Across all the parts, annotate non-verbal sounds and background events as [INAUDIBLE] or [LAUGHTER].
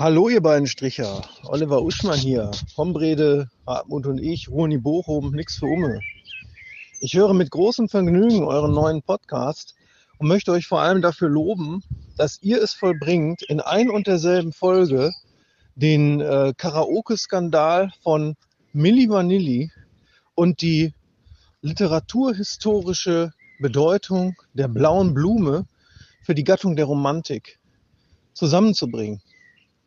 Hallo ihr beiden Stricher, Oliver Uschmann hier, Hombrede, Hartmut und ich, Roni Bochum, nix für Umme. Ich höre mit großem Vergnügen euren neuen Podcast und möchte euch vor allem dafür loben, dass ihr es vollbringt, in ein und derselben Folge den äh, Karaoke-Skandal von Milli Vanilli und die literaturhistorische Bedeutung der blauen Blume für die Gattung der Romantik zusammenzubringen.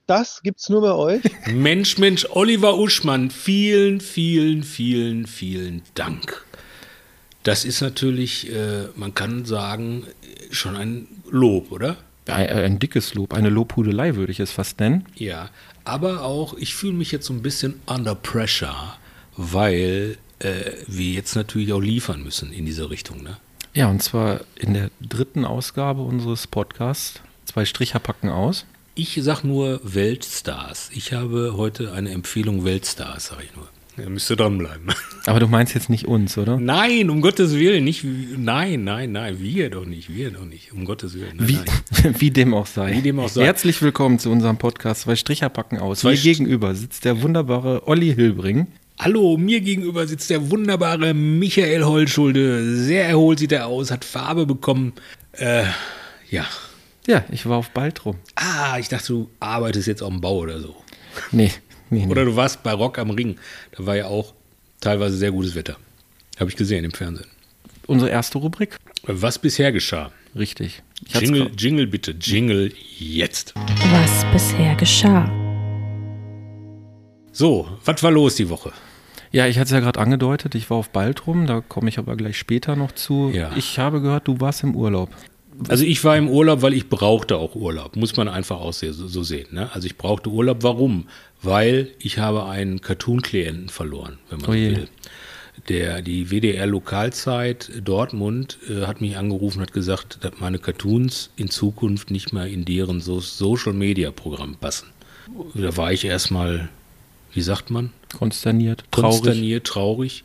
Das gibt's nur bei euch. Mensch, Mensch, Oliver Uschmann, vielen, vielen, vielen, vielen Dank. Das ist natürlich, äh, man kann sagen, schon ein Lob, oder? Ein, ein, dickes Lob, eine Lobhudelei würde ich es fast nennen. Ja, aber auch, ich fühle mich jetzt so ein bisschen under pressure, weil äh, wir jetzt natürlich auch liefern müssen in diese Richtung, ne? Ja, und zwar in der dritten Ausgabe unseres Podcasts. Zwei Stricher packen aus. Ich sag nur Weltstars. Ich habe heute eine Empfehlung Weltstars, sag ich nur. Da müsst ihr dranbleiben. [LAUGHS] Aber du meinst jetzt nicht uns, oder? Nein, um Gottes Willen, nicht. Nein, nein, nein, wir doch nicht, wir doch nicht, um Gottes Willen. Nein, wie, nein. [LAUGHS] wie, dem auch sei. Wie dem auch sei. Herzlich willkommen zu unserem Podcast Zwei Stricher packen aus. Zwei Mir gegenüber sitzt der wunderbare Olli Hilbring. Hallo, mir gegenüber sitzt der wunderbare Michael Holschulde. Sehr erholt sieht er aus, hat Farbe bekommen. Äh, ja. Ja, ich war auf Baltrum. Ah, ich dachte, du arbeitest jetzt auf dem Bau oder so. Nee, nee. Oder du warst bei Rock am Ring. Da war ja auch teilweise sehr gutes Wetter. Habe ich gesehen im Fernsehen. Unsere erste Rubrik? Was bisher geschah. Richtig. Jingle, Jingle bitte, Jingle jetzt. Was bisher geschah. So, was war los die Woche? Ja, ich hatte es ja gerade angedeutet, ich war auf Baltrum, da komme ich aber gleich später noch zu. Ja. Ich habe gehört, du warst im Urlaub. Also ich war im Urlaub, weil ich brauchte auch Urlaub, muss man einfach auch so, sehen. Ne? Also ich brauchte Urlaub, warum? Weil ich habe einen Cartoon-Klienten verloren, wenn man Oh so will. Der, die WDR Lokalzeit Dortmund äh, hat mich angerufen und hat gesagt, dass meine Cartoons in Zukunft nicht mehr in deren so Social-Media-Programm passen. Da war ich erstmal, wie sagt man? Konsterniert, traurig. konsterniert, traurig,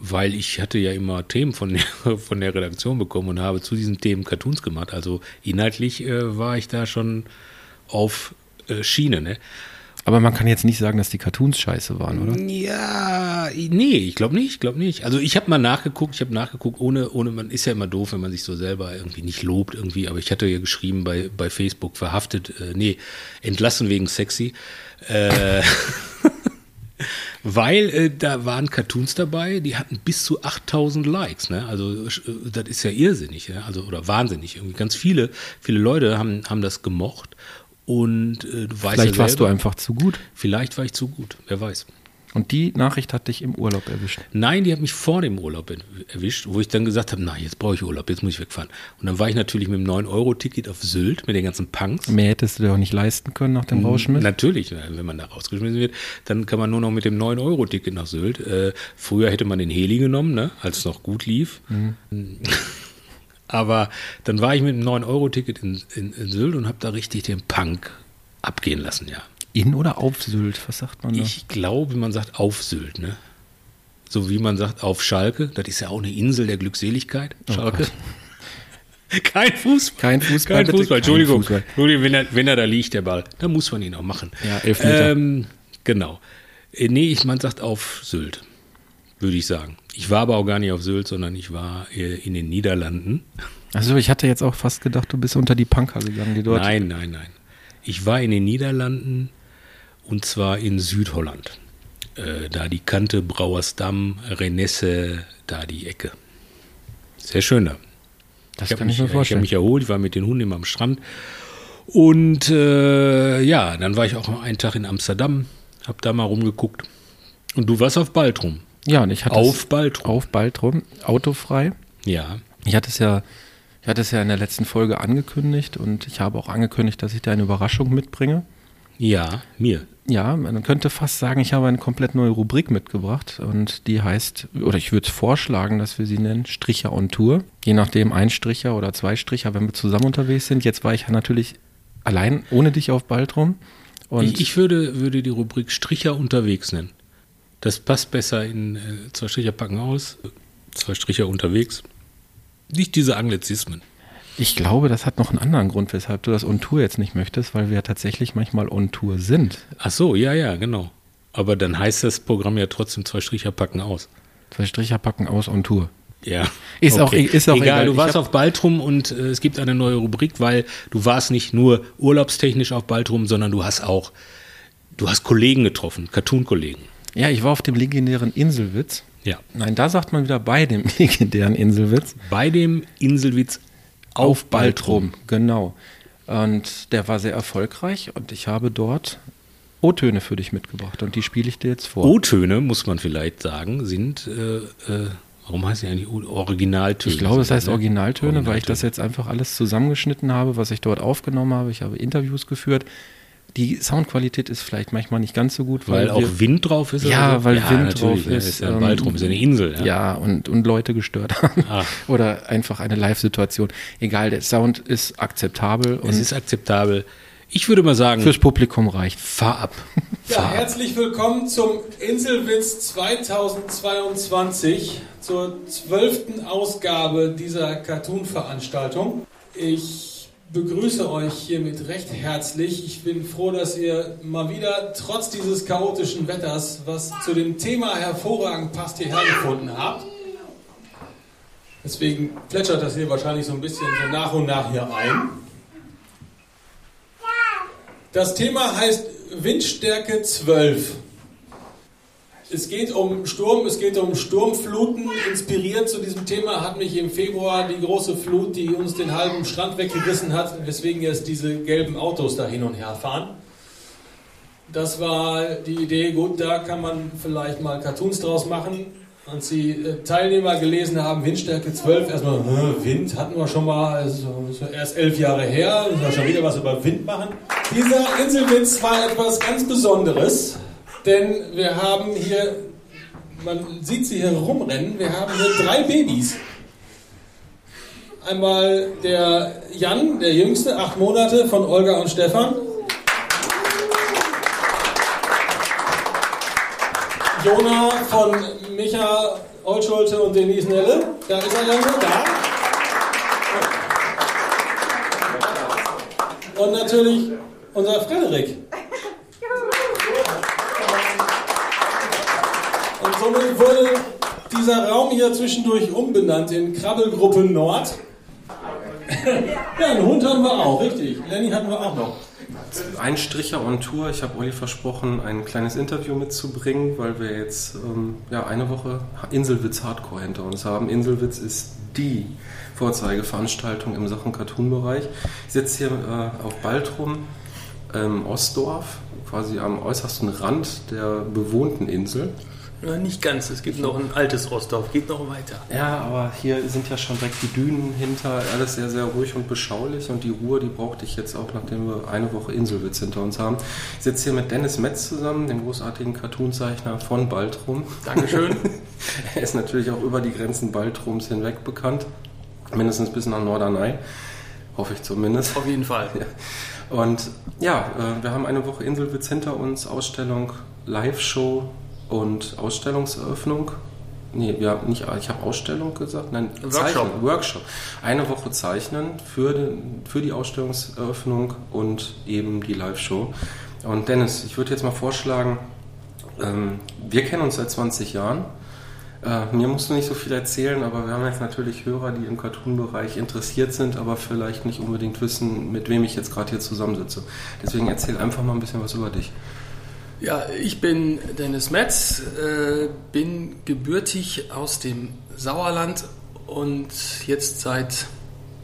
weil ich hatte ja immer Themen von der, [LAUGHS] von der Redaktion bekommen und habe zu diesen Themen Cartoons gemacht. Also inhaltlich äh, war ich da schon auf äh, Schiene. Ne? Aber man kann jetzt nicht sagen, dass die Cartoons scheiße waren, oder? Ja, nee, ich glaube nicht, ich glaube nicht. Also ich habe mal nachgeguckt, ich habe nachgeguckt, ohne, ohne, man ist ja immer doof, wenn man sich so selber irgendwie nicht lobt irgendwie, aber ich hatte ja geschrieben bei, bei Facebook, verhaftet, äh, nee, entlassen wegen sexy. Äh, [LAUGHS] [LAUGHS] weil äh, da waren Cartoons dabei, die hatten bis zu 8000 Likes, ne? Also äh, das ist ja irrsinnig, ne? Also oder wahnsinnig. Irgendwie ganz viele, viele Leute haben, haben das gemocht und äh, du weißt Vielleicht ja warst du selber, einfach zu gut. Vielleicht war ich zu gut, wer weiß. Und die Nachricht hat dich im Urlaub erwischt. Nein, die hat mich vor dem Urlaub er- erwischt, wo ich dann gesagt habe, na, jetzt brauche ich Urlaub, jetzt muss ich wegfahren. Und dann war ich natürlich mit dem 9-Euro-Ticket auf Sylt mit den ganzen Punks. Mehr hättest du dir auch nicht leisten können nach dem Rauschmiss. Natürlich, wenn man da rausgeschmissen wird, dann kann man nur noch mit dem 9-Euro-Ticket nach Sylt. Äh, früher hätte man den Heli genommen, ne, als es noch gut lief. Aber dann war ich mit dem 9-Euro-Ticket in, in, in Sylt und habe da richtig den Punk abgehen lassen, ja. In oder auf Sylt? Was sagt man da? Ich glaube, man sagt auf Sylt, ne? So wie man sagt auf Schalke. Das ist ja auch eine Insel der Glückseligkeit, Schalke. [LAUGHS] Kein Fußball. Kein Fußball, Kein bitte. Fußball. Kein Entschuldigung. Fußball. Entschuldigung, wenn er, wenn er da liegt, der Ball, dann muss man ihn auch machen. Ja, Elfmeter. Ähm, genau. Äh, Nee, ich, man sagt auf Sylt, würde ich sagen. Ich war aber auch gar nicht auf Sylt, sondern ich war äh, in den Niederlanden. Also ich hatte jetzt auch fast gedacht, du bist unter die Punker gegangen, die dort. Nein, nein, nein. Ich war in den Niederlanden und zwar in Südholland. Äh, da die Kante Brauersdamm, Renesse, da die Ecke. Sehr schön da. Das ich habe kann mich, ich mir ich hab vorstellen. mich erholt, ich war mit den Hunden immer am Strand. Und äh, ja, dann war ich auch einen Tag in Amsterdam, habe da mal rumgeguckt. Und du warst auf Baltrum. Ja, und ich hatte Auf es Baltrum. auf Baltrum, autofrei. Ja. Ich hatte es ja, ich hatte es ja in der letzten Folge angekündigt und ich habe auch angekündigt, dass ich da eine Überraschung mitbringe. Ja, mir. Ja, man könnte fast sagen, ich habe eine komplett neue Rubrik mitgebracht und die heißt, oder ich würde vorschlagen, dass wir sie nennen, Stricher on Tour. Je nachdem, ein Stricher oder zwei Stricher, wenn wir zusammen unterwegs sind. Jetzt war ich natürlich allein ohne dich auf Baltrum. Und Ich, ich würde, würde die Rubrik Stricher unterwegs nennen. Das passt besser in äh, zwei Stricher packen aus, zwei Stricher unterwegs. Nicht diese Anglizismen. Ich glaube, das hat noch einen anderen Grund, weshalb du das On Tour jetzt nicht möchtest, weil wir ja tatsächlich manchmal On Tour sind. Ach so, ja, ja, genau. Aber dann heißt das Programm ja trotzdem zwei Stricher packen aus. Zwei Stricher packen aus On Tour. Ja. Ist auch- ist auch egal. Du Ich warst auf Baltrum und äh, es gibt eine neue Rubrik, weil du warst nicht nur urlaubstechnisch auf Baltrum, sondern du hast auch, du hast Kollegen getroffen, Cartoon-Kollegen. Ja, ich war auf dem legendären Inselwitz. Ja. Nein, da sagt man wieder bei dem [LAUGHS] legendären Inselwitz. Bei dem Inselwitz auf Baltrum. Genau. Und der war sehr erfolgreich und ich habe dort O-Töne für dich mitgebracht und die spiele ich dir jetzt vor. O-Töne, muss man vielleicht sagen, sind, äh, äh, warum heißt die eigentlich O- Originaltöne? Ich glaube, es heißt ne? Originaltöne, weil ich das Originaltöne. jetzt einfach alles zusammengeschnitten habe, was ich dort aufgenommen habe. Ich habe Interviews geführt. Die Soundqualität ist vielleicht manchmal nicht ganz so gut, weil, Weil auch wir, Wind drauf ist? Ja, oder so? weil Wind natürlich, drauf ne, ist, ja ähm, Baltrum ist ja eine Insel. Ja. ja, und, und Leute gestört haben. Ah. [LAUGHS] Oder einfach eine Live-Situation. Egal, der Sound ist akzebtabel und Es ist akzeptabel. Ich würde mal sagen, fürs Publikum reicht. fahr ab. Ja, Fahr ab. herzlich willkommen zum Inselwitz 2022, zur zwölften Ausgabe dieser Cartoon-Veranstaltung. Ich begrüße euch hiermit recht herzlich. Ich bin froh, dass ihr mal wieder trotz dieses chaotischen Wetters, was zu dem Thema hervorragend passt, hierher gefunden habt. Deswegen plätschert das hier wahrscheinlich so ein bisschen so nach und nach hier ein. Das Thema heißt Windstärke 12. Es geht um Sturm, es geht um Sturmfluten. Inspiriert zu diesem Thema hat mich im Februar die große Flut, die uns den halben Strand weggerissen hat, weswegen jetzt diese gelben Autos da hin und her fahren. Das war die Idee, gut, da kann man vielleicht mal Cartoons draus machen. Als die äh, Teilnehmer gelesen haben, Windstärke 12, erstmal, "Hä, Wind hatten wir schon mal, also erst elf Jahre her, müssen wir schon wieder was über Wind machen. Dieser Inselwitz war etwas ganz Besonderes, denn wir haben hier, man sieht sie hier rumrennen, wir haben hier drei Babys. Einmal der Jan, der Jüngste, acht Monate, von Olga und Stefan. Jona von Micha Olschulte und Denise Nelle. Da ist er langsam da. Und natürlich unser Frederik. Somit wurde dieser Raum hier zwischendurch umbenannt in Krabbelgruppe Nord. [LAUGHS] Ja, einen Hund haben wir auch, richtig. Lenny hatten wir auch noch. Ein Stricher on Tour. Ich habe Olli versprochen, ein kleines Interview mitzubringen, weil wir jetzt ähm, ja, eine Woche Inselwitz Hardcore hinter uns haben. Inselwitz ist die Vorzeigeveranstaltung im Sachen Cartoon-Bereich. Ich sitze hier äh, auf Baltrum, ähm, Ostdorf, quasi am äußersten Rand der bewohnten Insel. Ja, nicht ganz, es gibt noch ein altes Rostorf, geht noch weiter. Ja, aber hier sind ja schon direkt die Dünen hinter, alles sehr, sehr ruhig und beschaulich und die Ruhe, die brauchte ich jetzt auch, nachdem wir eine Woche Inselwitz hinter uns haben. Ich sitze hier mit Dennis Metz zusammen, dem großartigen Cartoonzeichner von Baltrum. Dankeschön. [LAUGHS] er ist natürlich auch über die Grenzen Baltrums hinweg bekannt, mindestens bis nach Norderney, hoffe ich zumindest. Auf jeden Fall. Und ja, äh, wir haben eine Woche Inselwitz hinter uns, Ausstellung, Live-Show und Ausstellungseröffnung. Nee, ja, nicht, ich habe Ausstellung gesagt, nein, Workshop. Zeichnen, Workshop. Eine Woche zeichnen für, den, für die Ausstellungseröffnung und eben die Live-Show. Und Dennis, ich würde jetzt mal vorschlagen, ähm, wir kennen uns seit 20 Jahren. Äh, mir musst du nicht so viel erzählen, aber wir haben jetzt natürlich Hörer, die im Cartoon-Bereich interessiert sind, aber vielleicht nicht unbedingt wissen, mit wem ich jetzt gerade hier zusammensitze. Deswegen erzähl einfach mal ein bisschen was über dich. Ja, ich bin Dennis Metz, äh, bin gebürtig aus dem Sauerland und jetzt seit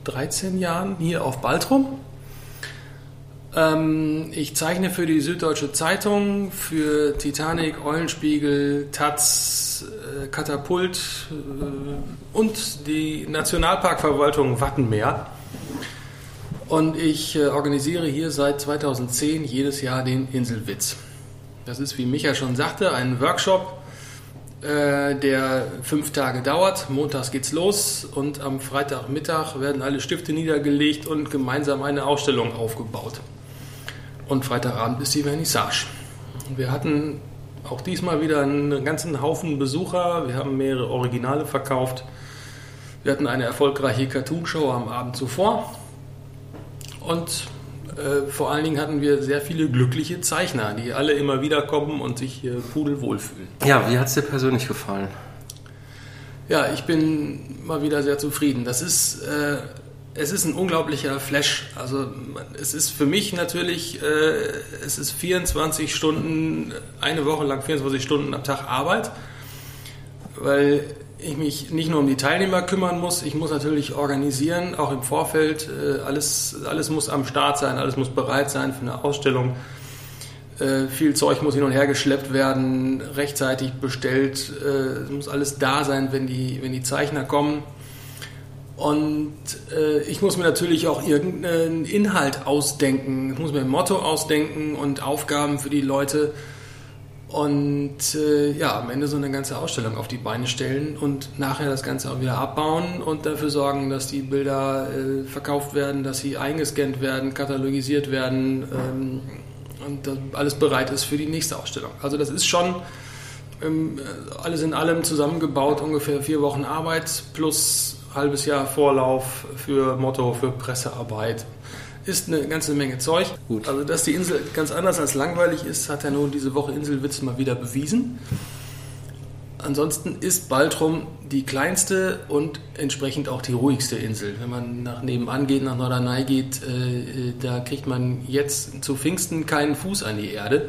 13 Jahren hier auf Baltrum. Ähm, ich zeichne für die Süddeutsche Zeitung, für Titanic, Eulenspiegel, Taz, äh, Katapult äh, und die Nationalparkverwaltung Wattenmeer. Und ich äh, organisiere hier seit 2010 jedes Jahr den Inselwitz. Das ist, wie Micha schon sagte, ein Workshop, äh, der fünf Tage dauert. Montags geht's los und am Freitagmittag werden alle Stifte niedergelegt und gemeinsam eine Ausstellung aufgebaut. Und Freitagabend ist die Vernissage. Wir hatten auch diesmal wieder einen ganzen Haufen Besucher. Wir haben mehrere Originale verkauft. Wir hatten eine erfolgreiche Cartoon-Show am Abend zuvor. Und äh, vor allen Dingen hatten wir sehr viele glückliche Zeichner, die alle immer wieder kommen und sich hier pudelwohl fühlen. Ja, wie hat es dir persönlich gefallen? Ja, ich bin mal wieder sehr zufrieden. Das ist, äh, es ist ein unglaublicher Flash. Also es ist für mich natürlich, äh, es ist 24 Stunden, eine Woche lang 24 Stunden am Tag Arbeit, weil ich mich nicht nur um die Teilnehmer kümmern muss, ich muss natürlich organisieren, auch im Vorfeld. Äh, alles, alles muss am Start sein, alles muss bereit sein für eine Ausstellung. Äh, viel Zeug muss hin und her geschleppt werden, rechtzeitig bestellt. Äh, es muss alles da sein, wenn die, wenn die Zeichner kommen. Und äh, ich muss mir natürlich auch irgendeinen Inhalt ausdenken. Ich muss mir ein Motto ausdenken und Aufgaben für die Leute und äh, ja, am Ende so eine ganze Ausstellung auf die Beine stellen und nachher das Ganze auch wieder abbauen und dafür sorgen, dass die Bilder äh, verkauft werden, dass sie eingescannt werden, katalogisiert werden ähm, und dass alles bereit ist für die nächste Ausstellung. Also das ist schon ähm, alles in allem zusammengebaut, ungefähr vier Wochen Arbeit plus halbes Jahr Vorlauf für Motto, für Pressearbeit ist eine ganze Menge Zeug. Gut. Also, dass die Insel ganz anders als langweilig ist, hat ja nun diese Woche Inselwitz mal wieder bewiesen. Ansonsten ist Baltrum die kleinste und entsprechend auch die ruhigste Insel. Wenn man nach nebenan geht, nach Norderney geht, äh, da kriegt man jetzt zu Pfingsten keinen Fuß an die Erde,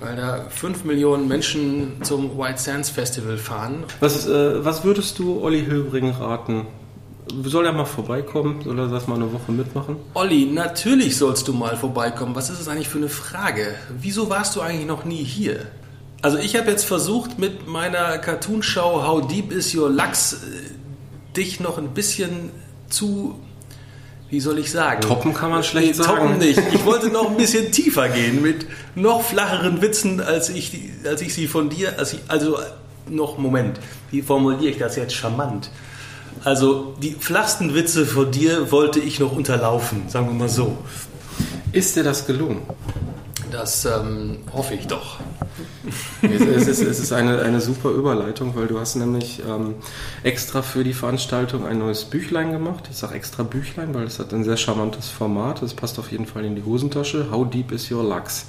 weil da fünf Millionen Menschen zum White Sands Festival fahren. Was, äh, was würdest du Olli Hilbring raten? Soll er mal vorbeikommen? Soll er das mal eine Woche mitmachen? Olli, natürlich sollst du mal vorbeikommen. Was ist das eigentlich für eine Frage? Wieso warst du eigentlich noch nie hier? Also ich habe jetzt versucht mit meiner Cartoon-Show How Deep Is Your Lachs äh, dich noch ein bisschen zu, wie soll ich sagen? Toppen kann man schlecht nee, sagen. Toppen nicht. Ich wollte noch ein [LAUGHS] bisschen tiefer gehen mit noch flacheren Witzen, als ich, als ich sie von dir, als ich, also noch, Moment, wie formuliere ich das jetzt charmant? Also die flachsten Witze von dir wollte ich noch unterlaufen, sagen wir mal so. Ist dir das gelungen? Das ähm, hoffe ich doch. es, ist, es ist eine, eine super Überleitung, weil du hast nämlich ähm, extra für die Veranstaltung ein neues Büchlein gemacht. Ich sage extra Büchlein, weil es hat ein sehr charmantes Format. Es passt auf jeden Fall in die Hosentasche. How deep is your Lachs?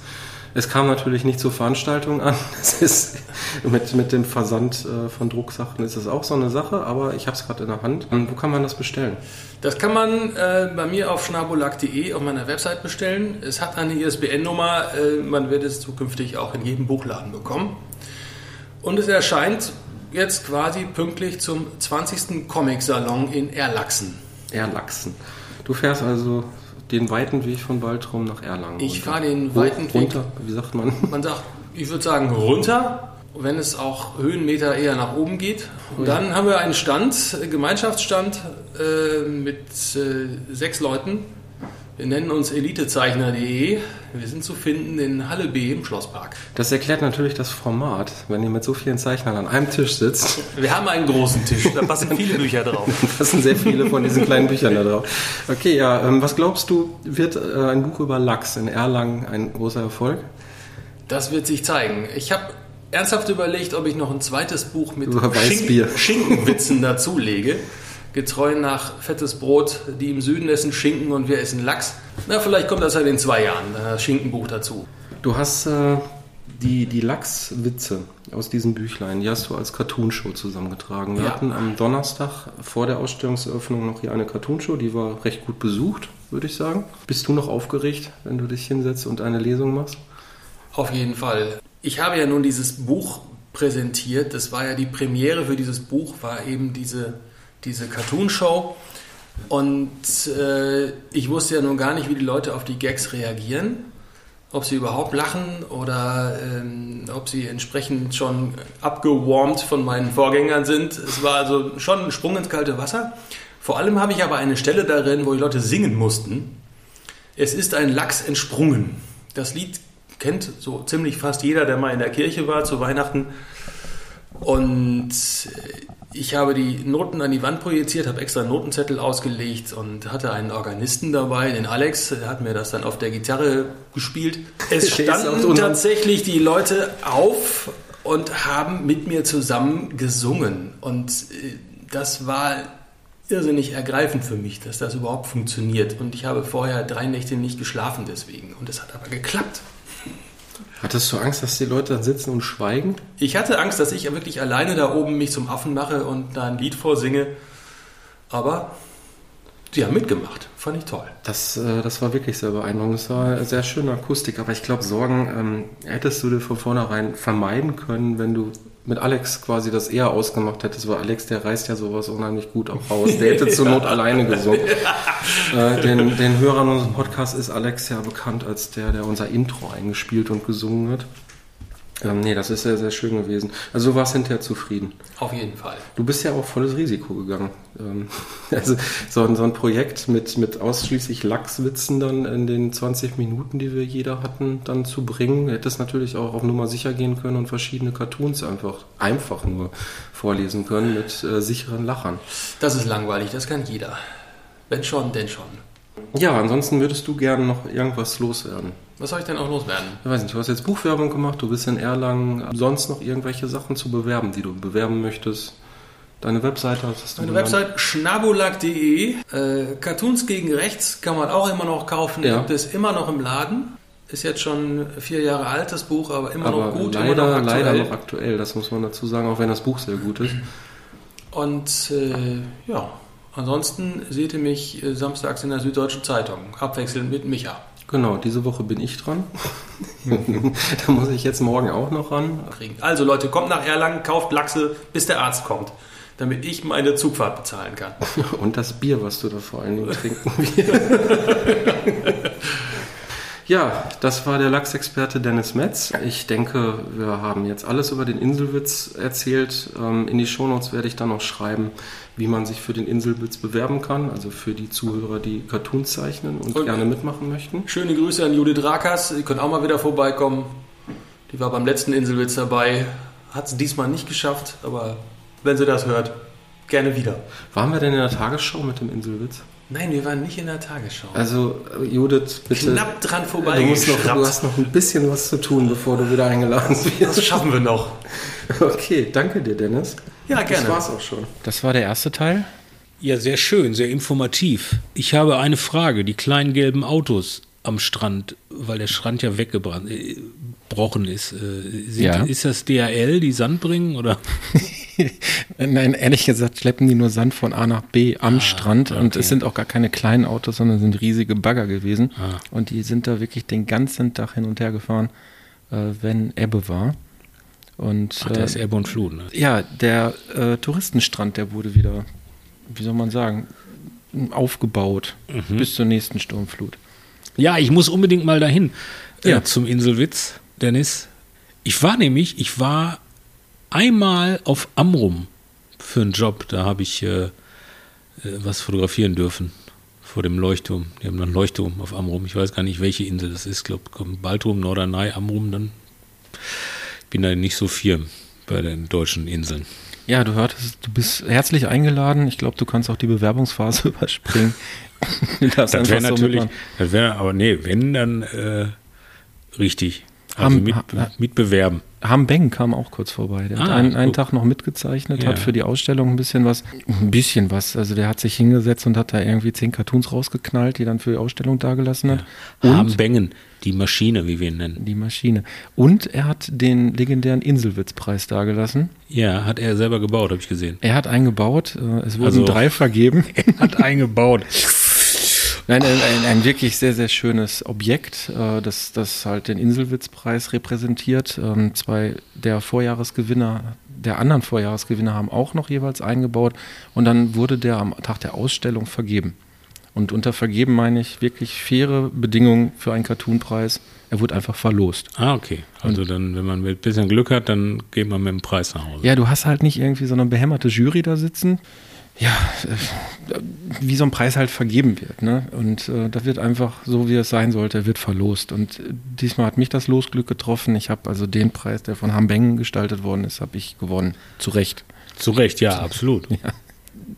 Es kam natürlich nicht zur Veranstaltung an. [LAUGHS] Es ist mit, mit dem Versand äh, von Drucksachen ist es auch so eine Sache, aber ich habe es gerade in der Hand. Und wo kann man das bestellen? Das kann man äh, bei mir auf schnabulak.de auf meiner Website bestellen. Es hat eine ISBN-Nummer. Äh, man wird es zukünftig auch in jedem Buchladen bekommen. Und es erscheint jetzt quasi pünktlich zum 20. Comic-Salon in Erlachsen. Erlachsen. Du fährst also den weiten Weg von Baltrum nach Erlangen. Ich fahre den weiten Hoch, runter, Weg. Wie sagt man? [LAUGHS] Man sagt, ich würde sagen runter, wenn es auch Höhenmeter eher nach oben geht. Und dann haben wir einen Stand, Gemeinschaftsstand äh, mit äh, sechs Leuten wir nennen uns elitezeichner.de. Wir sind zu finden in Halle B im Schlosspark. Das erklärt natürlich das Format, wenn ihr mit so vielen Zeichnern an einem Tisch sitzt. [LAUGHS] Wir haben einen großen Tisch, da passen viele Bücher drauf. da [LAUGHS] passen sehr viele von diesen kleinen Büchern da drauf. Okay, ja, ähm, was glaubst du, wird äh, ein Buch über Lachs in Erlangen ein großer Erfolg? Das wird sich zeigen. Ich habe ernsthaft überlegt, ob ich noch ein zweites Buch mit Schinken, Schinkenwitzen dazulege getreu nach fettes Brot, die im Süden essen Schinken und wir essen Lachs. Na, vielleicht kommt das halt in zwei Jahren, das Schinkenbuch dazu. Du hast äh, die, die Lachswitze aus diesem Büchlein, die hast du als Cartoonshow zusammengetragen. Wir ja. hatten am Donnerstag vor der Ausstellungseröffnung noch hier eine Cartoonshow, die war recht gut besucht, würde ich sagen. Bist du noch aufgeregt, wenn du dich hinsetzt und eine Lesung machst? Auf jeden Fall. Ich habe ja nun dieses Buch präsentiert. Das war ja die Premiere für dieses Buch, war eben diese diese Cartoon-Show. Und äh, ich wusste ja nun gar nicht, wie die Leute auf die Gags reagieren. Ob sie überhaupt lachen oder ähm, ob sie entsprechend schon abgewarmt von meinen Vorgängern sind. Es war also schon ein Sprung ins kalte Wasser. Vor allem habe ich aber eine Stelle darin, wo die Leute singen mussten. Es ist ein Lachs entsprungen. Das Lied kennt so ziemlich fast jeder, der mal in der Kirche war zu Weihnachten. Und ich habe die Noten an die Wand projiziert, habe extra Notenzettel ausgelegt und hatte einen Organisten dabei, den Alex, der hat mir das dann auf der Gitarre gespielt. Es [LAUGHS] standen tatsächlich die Leute auf und haben mit mir zusammen gesungen. Und äh, das war irrsinnig ergreifend für mich, dass das überhaupt funktioniert. Und ich habe vorher drei Nächte nicht geschlafen deswegen. Und es hat aber geklappt. Hattest du Angst, dass die Leute dann sitzen und schweigen? Ich hatte Angst, dass ich ja wirklich alleine da oben mich zum Affen mache und da ein Lied vorsinge. Aber sie haben mitgemacht. Fand ich toll. Das, äh, das war wirklich sehr beeindruckend. Das war eine sehr schöne Akustik. Aber ich glaube, Sorgen ähm, hättest du dir von vornherein vermeiden können, wenn du mit Alex quasi das eher ausgemacht hättest, weil Alex, der reißt ja sowas unheimlich gut auch raus. Der hätte zur Not [LAUGHS] alleine gesungen. [LAUGHS] Äh, den, den Hörern unseres Podcasts ist Alex ja bekannt als der, der unser Intro eingespielt und gesungen hat. Ähm, nee, das ist sehr, sehr schön gewesen. Also du warst hinterher zufrieden. Auf jeden Fall. Du bist ja auch volles Risiko gegangen. Ähm, [LAUGHS] also so ein, so ein Projekt mit, mit ausschließlich Lachswitzen dann in den 20 Minuten, die wir jeder hatten, dann zu bringen, hättest natürlich auch auf Nummer sicher gehen können und verschiedene Cartoons einfach, einfach nur vorlesen können mit äh, sicheren Lachern. Das ist langweilig, das kann jeder. Wenn schon, denn schon. Ja, ansonsten würdest du gerne noch irgendwas loswerden. Was soll ich denn auch loswerden? Ich weiß nicht, du hast jetzt Buchwerbung gemacht, du bist in Erlangen. Sonst noch irgendwelche Sachen zu bewerben, die du bewerben möchtest? Deine Webseite hast du Meine Website schnabulak.de. Äh, Cartoons gegen rechts kann man auch immer noch kaufen. Ja. Gibt es immer noch im Laden. Ist jetzt schon vier Jahre alt, das Buch, aber immer aber noch gut. Leider, immer noch aktuell. leider noch aktuell, das muss man dazu sagen, auch wenn das Buch sehr gut ist. Und äh, ja, ansonsten seht ihr mich äh, samstags in der Süddeutschen Zeitung, abwechselnd mit Micha. Genau, diese Woche bin ich dran. [LAUGHS] da muss ich jetzt morgen auch noch ran. Also Leute, kommt nach Erlangen, kauft Lachse, bis der Arzt kommt, damit ich meine Zugfahrt bezahlen kann. [LAUGHS] Und das Bier, was du da vor allen Dingen trinken [LAUGHS] wirst. Ja, das war der Lachsexperte Dennis Metz. Ich denke, wir haben jetzt alles über den Inselwitz erzählt. Ähm, in die Shownotes werde ich dann noch schreiben, wie man sich für den Inselwitz bewerben kann, also für die Zuhörer, die Cartoons zeichnen und, und gerne mitmachen möchten. Schöne Grüße an Judith Rakas. Ihr könnt auch mal wieder vorbeikommen. Die war beim letzten Inselwitz dabei. Hat es diesmal nicht geschafft, aber wenn sie das hört, gerne wieder. Waren wir denn in der Tagesschau mit dem Inselwitz? Nein, wir waren nicht in der Tagesschau. Also, Judith, bitte. Knapp dran vorbei. Du, musst noch, du hast noch ein bisschen was zu tun, bevor du wieder eingeladen wirst. Das schaffen wir noch. Okay, danke dir, Dennis. Ja, gerne. Das war's auch schon. Das war der erste Teil. Ja, sehr schön, sehr informativ. Ich habe eine Frage. Die kleinen gelben Autos am Strand, weil der Strand ja weggebrochen ist. Äh, sind, ja. Ist das DHL, die Sand bringen oder? [LAUGHS] [LAUGHS] Nein, ehrlich gesagt schleppen die nur Sand von A nach B am ah, Strand okay. und es sind auch gar keine kleinen Autos, sondern sind riesige Bagger gewesen ah. und die sind da wirklich den ganzen Tag hin und her gefahren, äh, wenn Ebbe war. Und, Ach, der äh, ist Ebbe und Flut, ne? Ja, der äh, Touristenstrand, der wurde wieder, wie soll man sagen, aufgebaut mhm. bis zur nächsten Sturmflut. Ja, ich muss unbedingt mal dahin äh, ja. zum Inselwitz, Dennis. Ich war nämlich, ich war einmal auf Amrum für einen Job. Da habe ich äh, äh, was fotografieren dürfen vor dem Leuchtturm. Die haben dann Leuchtturm auf Amrum. Ich weiß gar nicht, welche Insel das ist. Ich glaube, Baltrum, Norderney, Amrum. Dann bin da nicht so firm bei den deutschen Inseln. Ja, du hörtest, du bist herzlich eingeladen. Ich glaube, du kannst auch die Bewerbungsphase [LAUGHS] überspringen. das wäre natürlich, so das wäre, aber nee, wenn, dann äh, richtig. Also mit, mit bewerben. Ham Beng kam auch kurz vorbei. Der ah, hat einen, einen, Tag noch mitgezeichnet, ja. hat für die Ausstellung ein bisschen was, ein bisschen was. Also der hat sich hingesetzt und hat da irgendwie zehn Cartoons rausgeknallt, die dann für die Ausstellung dagelassen hat. Ja. Ham Bengen, die Maschine, wie wir ihn nennen. Die Maschine. Und er hat den legendären Inselwitzpreis dagelassen. Ja, hat er selber gebaut, habe ich gesehen. Er hat eingebaut. Äh, es wurden also, drei vergeben. [LAUGHS] Er hat eingebaut. [LAUGHS] Nein, ein, ein, ein, wirklich sehr, sehr schönes Objekt, äh, das, das halt den Inselwitzpreis repräsentiert. Ähm, zwei der Vorjahresgewinner der anderen Vorjahresgewinner haben auch noch jeweils eingebaut und dann wurde der am Tag der Ausstellung vergeben. Und unter vergeben meine ich wirklich faire Bedingungen für einen Cartoonpreis. Er wurde einfach verlost. Ah, okay. Also dann, wenn man ein bisschen Glück hat, dann geht man mit dem Preis nach Hause. Ja, du hast halt nicht irgendwie so eine behämmerte Jury da sitzen. Ja, äh, wie so ein Preis halt vergeben wird. Ne? Und äh, das wird einfach so, wie es sein sollte, wird verlost. Und äh, diesmal hat mich das Losglück getroffen. Ich habe also den Preis, der von Hambengen gestaltet worden ist, habe ich gewonnen. Zu Recht. Zu Recht, ja, absolut. [LAUGHS] Ja.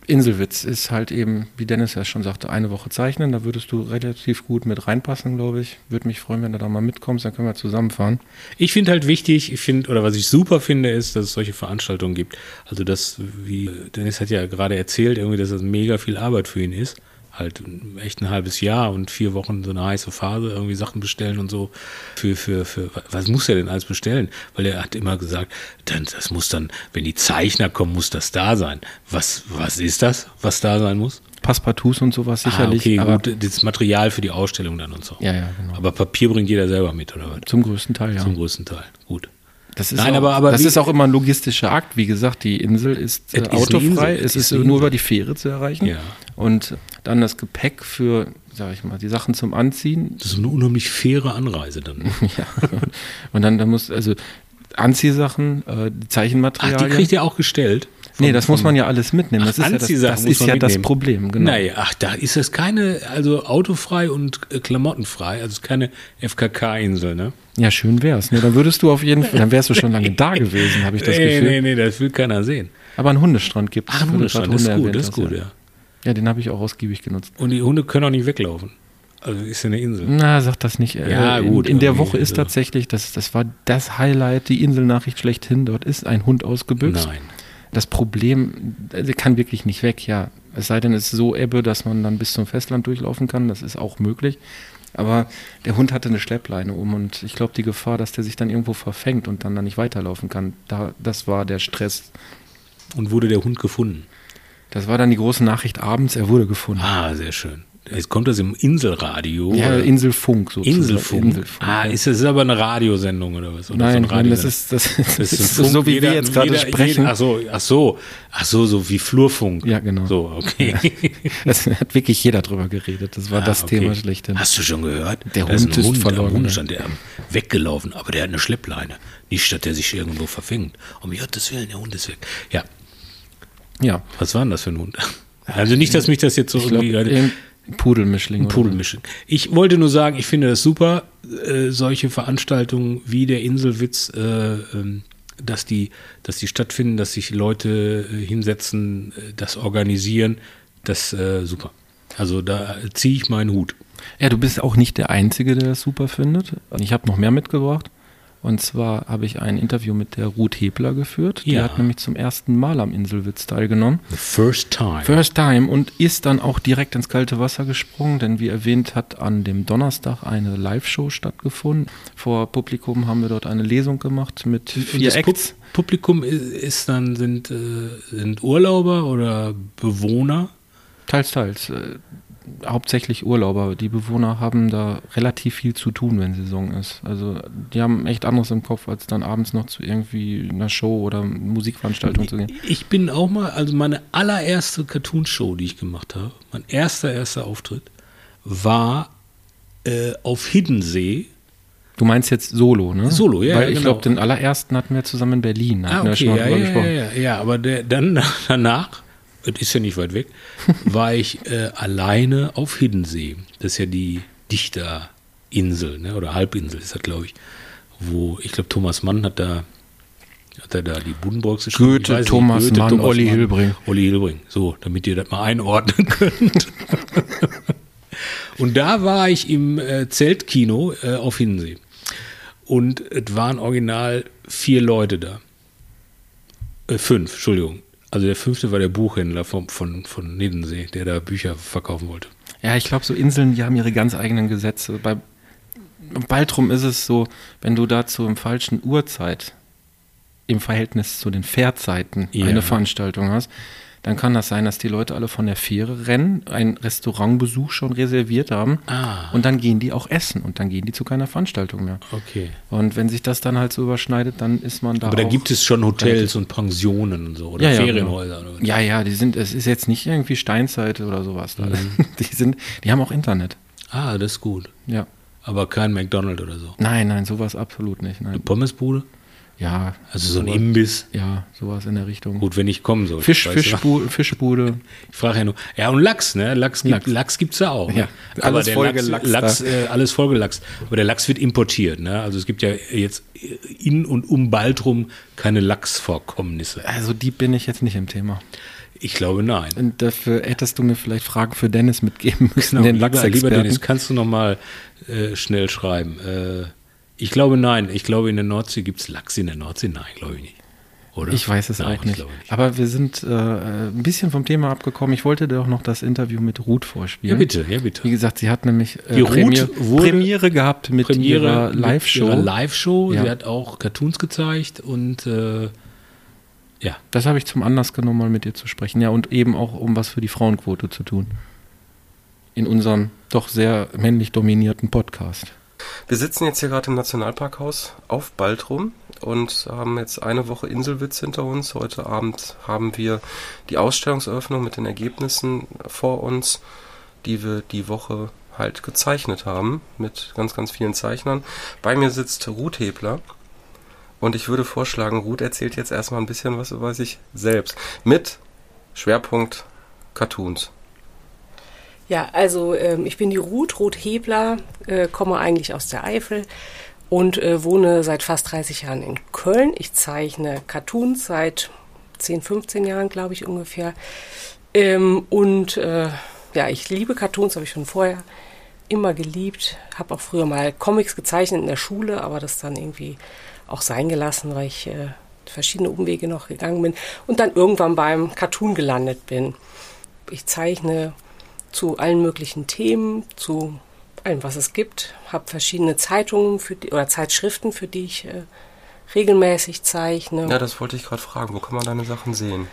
Inselwitz ist halt eben, wie Dennis ja schon sagte, eine Woche zeichnen. Da würdest du relativ gut mit reinpassen, glaube ich. Würde mich freuen, wenn du da mal mitkommst, dann können wir zusammenfahren. Ich finde halt wichtig, ich finde, oder was ich super finde, ist, dass es solche Veranstaltungen gibt. Also das, wie Dennis hat ja gerade erzählt, irgendwie, dass das mega viel Arbeit für ihn ist. Halt echt ein halbes Jahr und vier Wochen so eine heiße Phase, irgendwie Sachen bestellen und so. Für, für, für, was muss er denn alles bestellen? Weil er hat immer gesagt, dann, das muss dann, wenn die Zeichner kommen, muss das da sein. Was, was ist das, was da sein muss? Passepartouts und sowas sicherlich. Ah, okay, aber gut, das Material für die Ausstellung dann und so. Ja, ja, genau. Aber Papier bringt jeder selber mit, oder was? Zum größten Teil, ja. Zum größten Teil. Gut. Das ist Nein, auch, aber- aber das wie- ist auch immer ein logistischer Akt. Wie gesagt, die Insel ist äh, ist autofrei. Insel. Es ist ist nur über die Fähre zu erreichen. Ja. Und dann das Gepäck für, sag ich mal, die Sachen zum Anziehen. Das ist eine unheimlich faire Anreise dann. [LAUGHS] ja. Und dann, dann muss, also Anziehsachen, äh, Ach, Zeichenmaterialien. die kriegt ihr auch gestellt? Nee, das muss man ja alles mitnehmen. Das ist ja das, das, ist ja das. Problem. Genau. Naja, ach, da ist es keine, also autofrei und äh, klamottenfrei, also keine FKK-Insel, ne? Ja, schön wär's. Ne? Dann würdest du auf jeden Fall, dann wärst du schon lange da [LAUGHS] gewesen, habe ich das nee, Gefühl. nee, nee, das will keiner sehen. Aber einen Hundestrand gibt es. Ach, ein Hundestrand, das ist gut, das ist gut, ja. ja. Ja, den habe ich auch ausgiebig genutzt. Und die Hunde können auch nicht weglaufen. Also ist ja eine Insel. Na, sag das nicht. Äh, Ja, gut, In, in der Woche ist tatsächlich, das, das war das Highlight, die Inselnachricht schlechthin. Dort ist ein Hund ausgebüxt. Nein. Das Problem, kann wirklich nicht weg, ja. Es sei denn, es ist so Ebbe, dass man dann bis zum Festland durchlaufen kann. Das ist auch möglich. Aber der Hund hatte eine Schleppleine um und ich glaube, die Gefahr, dass der sich dann irgendwo verfängt und dann, dann nicht weiterlaufen kann, da, das war der Stress. Und wurde der Hund gefunden? Das war dann die große Nachricht abends, er wurde gefunden. Ah, sehr schön. Jetzt kommt das im Inselradio. ja, oder? Inselfunk sozusagen. Inselfunk. Inselfunk ah, ja. ist das aber eine Radiosendung oder was? Oder Nein, so ein nein, das ist, das, [LAUGHS] Das ist ist so, wie jeder- wir jetzt gerade sprechen. Jeder, ach so, ach so, ach so, so wie Flurfunk. Ja, genau. So, okay. Das hat wirklich jeder drüber geredet. Das war Ah, das okay. Thema schlechthin. Hast du schon gehört? Der Da Hund ein ist Hund verloren Am Hund stand der weggelaufen, aber der hat eine Schleppleine. Nicht, dass der sich irgendwo verfängt. Um Gottes Willen, der Hund ist weg. Ja, Ja, was war denn das für ein Hund? Also nicht, dass mich das jetzt so irgendwie gerade... Pudelmischling. Ein oder Pudelmischung. Ich wollte nur sagen, ich finde das super, äh, solche Veranstaltungen wie der Inselwitz, äh, ähm, dass, die, dass die stattfinden, dass sich Leute äh, hinsetzen, äh, das organisieren, das äh, super. Also da ziehe ich meinen Hut. Ja, du bist auch nicht der Einzige, der das super findet. Ich habe noch mehr mitgebracht. Und zwar habe ich ein Interview mit der Ruth Hebler geführt. Die Ja. hat nämlich zum ersten Mal am Inselwitz teilgenommen. The first time. First time und ist dann auch direkt ins kalte Wasser gesprungen, denn wie erwähnt hat an dem Donnerstag eine Live-Show stattgefunden. Vor Publikum haben wir dort eine Lesung gemacht mit Und vier das Pub Acts. Publikum ist, ist dann, sind, äh, sind Urlauber oder Bewohner? Teils, teils. Hauptsächlich Urlauber. Die Bewohner haben da relativ viel zu tun, wenn Saison ist. Also die haben echt anderes im Kopf, als dann abends noch zu irgendwie einer Show oder Musikveranstaltung zu gehen. Ich bin auch mal, also meine allererste Cartoon-Show, die ich gemacht habe, mein erster, erster Auftritt, war äh, auf Hiddensee. Du meinst jetzt Solo, ne? Solo, ja, Weil ich genau. glaube, den allerersten hatten wir zusammen in Berlin. Ah, okay, ja, ja, ja, ja, aber der, dann [LAUGHS] danach, das ist ja nicht weit weg, [LAUGHS] war ich äh, alleine auf Hiddensee. Das ist ja die Dichterinsel, ne? oder Halbinsel ist das, glaube ich, wo, ich glaube, Thomas Mann hat da hat er da die Buddenbrooks geschrieben? Goethe, nicht, Thomas Mann, Olli Mann, Hilbring. Olli Hilbring, so, damit ihr das mal einordnen [LAUGHS] könnt. Und da war ich im äh, Zeltkino äh, auf Hiddensee. Und es waren original vier Leute da. Äh, fünf, Entschuldigung. Also der fünfte war der Buchhändler von, von, von Hiddensee, der da Bücher verkaufen wollte. Ja, ich glaube, so Inseln, die haben ihre ganz eigenen Gesetze. Bei Baltrum ist es so, wenn du da zur falschen Uhrzeit im Verhältnis zu den Fährzeiten Ja. eine Veranstaltung hast, dann kann das sein, dass die Leute alle von der Fähre rennen, einen Restaurantbesuch schon reserviert haben Ah. und dann gehen die auch essen und dann gehen die zu keiner Veranstaltung mehr. Okay. Und wenn sich das dann halt so überschneidet, dann ist man da Aber da gibt es schon Hotels und Pensionen und so oder ja, ja, Ferienhäuser. Genau. Oder? Ja, ja, die sind, es ist jetzt nicht irgendwie Steinzeit oder sowas. Mhm. [LAUGHS] Die sind, die haben auch Internet. Ah, das ist gut. Ja. Aber kein McDonald's oder so. Nein, nein, sowas absolut nicht. Eine Nein. Pommesbude? Ja. Also so ein Imbiss. Ja, sowas in der Richtung. Gut, wenn ich kommen soll. Fisch, du? Fischbude. Ich frage ja nur. Ja, und Lachs, ne? Lachs, gibt, Lachs. Lachs. gibt's ja auch. Ne? Ja, Aber alles der vollgelachst Lachs. Lachs, äh, alles vollgelachst. Aber der Lachs wird importiert, ne? Also es gibt ja jetzt in und um Baltrum keine Lachsvorkommnisse. Also die bin ich jetzt nicht im Thema. Ich glaube, nein. Und dafür hättest du mir vielleicht Fragen für Dennis mitgeben müssen, Genau, den lieber, lieber. Dennis, kannst du noch mal äh, schnell schreiben? Äh, ich glaube, nein. Ich glaube, in der Nordsee gibt es Lachs in der Nordsee. Nein, glaube ich nicht. Oder? Ich weiß es Nein, auch ich nicht. nicht. Aber wir sind äh, ein bisschen vom Thema abgekommen. Ich wollte dir auch noch das Interview mit Ruth vorspielen. Ja, bitte, ja, bitte. Wie gesagt, sie hat nämlich äh, Premiere, Premiere gehabt mit ihrer mit Live-Show. ihrer Live-Show. Ja. Sie hat auch Cartoons gezeigt und äh, ja. Das habe ich zum Anlass genommen, mal mit ihr zu sprechen. Ja, und eben auch, um was für die Frauenquote zu tun. In unserem doch sehr männlich dominierten Podcast. Wir sitzen jetzt hier gerade im Nationalparkhaus auf Baltrum und haben jetzt eine Woche Inselwitz hinter uns. Heute Abend haben wir die Ausstellungseröffnung mit den Ergebnissen vor uns, die wir die Woche halt gezeichnet haben mit ganz, ganz vielen Zeichnern. Bei mir sitzt Ruth Hebler und ich würde vorschlagen, Ruth erzählt jetzt erstmal ein bisschen was über sich selbst mit Schwerpunkt Cartoons. Ja, also ähm, ich bin die Ruth, Ruth Hebler, äh, komme eigentlich aus der Eifel und äh, wohne seit fast 30 Jahren in Köln. Ich zeichne Cartoons seit 10, 15 Jahren, glaube ich ungefähr. Ähm, und äh, ja, ich liebe Cartoons, habe ich schon vorher immer geliebt. Habe auch früher mal Comics gezeichnet in der Schule, aber das dann irgendwie auch sein gelassen, weil ich äh, verschiedene Umwege noch gegangen bin und dann irgendwann beim Cartoon gelandet bin. Ich zeichne zu allen möglichen Themen, zu allem, was es gibt. Habe verschiedene Zeitungen für die, oder Zeitschriften, für die ich äh, regelmäßig zeichne. Ja, das wollte ich gerade fragen. Wo kann man deine Sachen sehen?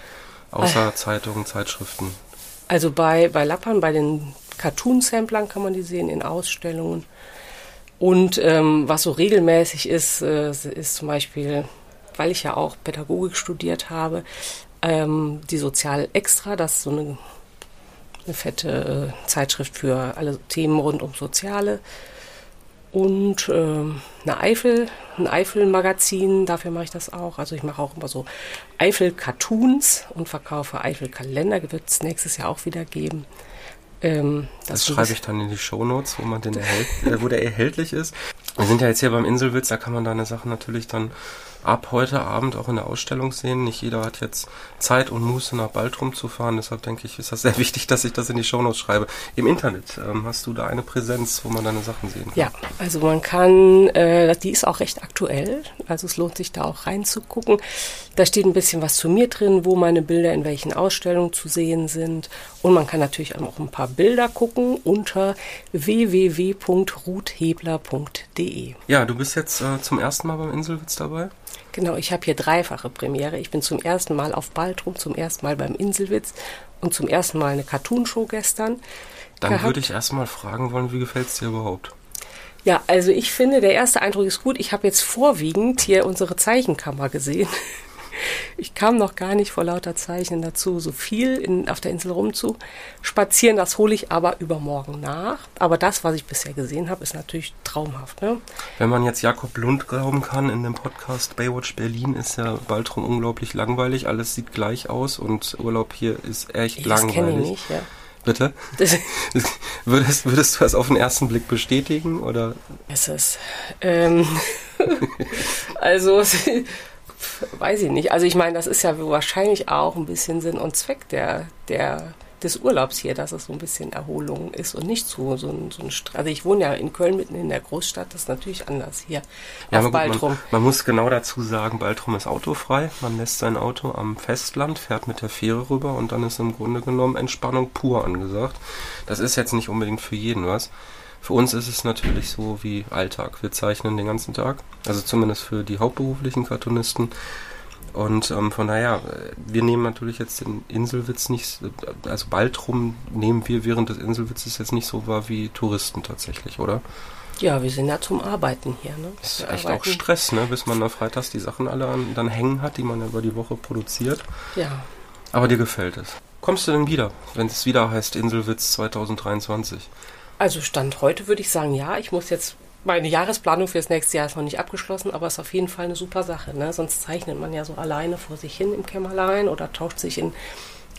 Außer Zeitungen, Zeitschriften. Also bei, bei Lappern, bei den Cartoon-Samplern kann man die sehen in Ausstellungen. Und ähm, was so regelmäßig ist, äh, ist zum Beispiel, weil ich ja auch Pädagogik studiert habe, ähm, die Sozial Extra, das ist so eine, eine fette äh, Zeitschrift für alle Themen rund um Soziale. Und ähm, eine Eifel, ein Eifel-Magazin, dafür mache ich das auch. Also ich mache auch immer so Eifel-Cartoons und verkaufe Eifel-Kalender, wird es nächstes Jahr auch wieder geben. Ähm, Das, ein schreibe ich dann in die Shownotes, wo man den erhält, äh, wo der erhältlich ist. Wir sind ja jetzt hier beim Inselwitz, da kann man deine Sachen natürlich dann ab heute Abend auch in der Ausstellung sehen. Nicht jeder hat jetzt Zeit und Muße nach Baltrum zu fahren, deshalb denke ich, ist das sehr [LAUGHS] wichtig, dass ich das in die Shownotes schreibe. Im Internet ähm, hast du da eine Präsenz, wo man deine Sachen sehen kann. Ja, also man kann, äh, die ist auch recht aktuell, also es lohnt sich da auch reinzugucken. Da steht ein bisschen was zu mir drin, wo meine Bilder in welchen Ausstellungen zu sehen sind. Und man kann natürlich auch ein paar Bilder gucken unter www.ruthebler.de. Ja, du bist jetzt äh, zum ersten Mal beim Inselwitz dabei. Genau, ich habe hier dreifache Premiere. Ich bin zum ersten Mal auf Baltrum, zum ersten Mal beim Inselwitz und zum ersten Mal eine Cartoonshow gestern. Dann gehabt. würde ich erstmal fragen wollen, wie gefällt es dir überhaupt? Ja, also ich finde, der erste Eindruck ist gut. Ich habe jetzt vorwiegend hier unsere Zeichenkammer gesehen. Ich kam noch gar nicht vor lauter Zeichnen dazu, so viel in, auf der Insel rumzu spazieren. Das hole ich aber übermorgen nach. Aber das, was ich bisher gesehen habe, ist natürlich traumhaft. Ne? Wenn man jetzt Jakob Lund glauben kann, in dem Podcast Baywatch Berlin ist ja Baltrum unglaublich langweilig. Alles sieht gleich aus und Urlaub hier ist echt Das kenne ich langweilig. nicht. Ja. Bitte? [LAUGHS] [LAUGHS] Würdest, würdest du das auf den ersten Blick bestätigen? Oder? ist es. Ähm, [LAUGHS] also, weiß ich nicht. Also ich meine, das ist ja wahrscheinlich auch ein bisschen Sinn und Zweck der, der, des Urlaubs hier, dass es so ein bisschen Erholung ist und nicht so, so ein, so ein Stress. Also ich wohne ja in Köln mitten in der Großstadt, das ist natürlich anders hier Ja, auf Baltrum. man, man muss genau dazu sagen, Baltrum ist autofrei. Man lässt sein Auto am Festland, fährt mit der Fähre rüber und dann ist im Grunde genommen Entspannung pur angesagt. Das ist jetzt nicht unbedingt für jeden was. Für uns ist es natürlich so wie Alltag. Wir zeichnen den ganzen Tag, also zumindest für die hauptberuflichen Cartoonisten. Und ähm, von daher, äh, wir nehmen natürlich jetzt den Inselwitz nicht, also bald rum nehmen wir während des Inselwitzes jetzt nicht so wahr wie Touristen tatsächlich, oder? Ja, wir sind ja zum Arbeiten hier. Ne? Das ist Wir echt auch arbeiten- Stress, ne? bis man da freitags die Sachen alle an, dann hängen hat, die man ja über die Woche produziert. Ja, Aber dir gefällt es. Kommst du denn wieder, wenn es wieder heißt Inselwitz 2023? Also Stand heute würde ich sagen, ja, ich muss jetzt, meine Jahresplanung für das nächste Jahr ist noch nicht abgeschlossen, aber ist auf jeden Fall eine super Sache. Ne? Sonst zeichnet man ja so alleine vor sich hin im Kämmerlein oder tauscht sich in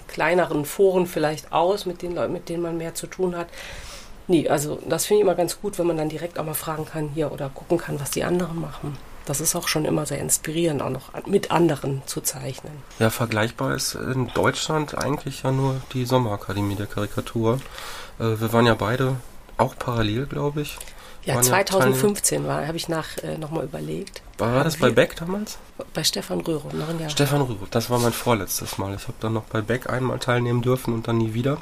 kleineren Foren vielleicht aus mit den Leuten, mit denen man mehr zu tun hat. Nee, also das finde ich immer ganz gut, wenn man dann direkt auch mal fragen kann hier oder gucken kann, was die anderen machen. Das ist auch schon immer sehr inspirierend, auch noch mit anderen zu zeichnen. Ja, vergleichbar ist in Deutschland eigentlich ja nur die Sommerakademie der Karikatur. Äh, wir waren ja beide auch parallel, glaube ich. Ja, Waren 2015 war, habe ich nach äh, nochmal überlegt. War das bei Beck damals? Bei Stefan Röhrow, noch ein Jahr. Stefan Rürup, das war mein vorletztes Mal. Ich habe dann noch bei Beck einmal teilnehmen dürfen und dann nie wieder.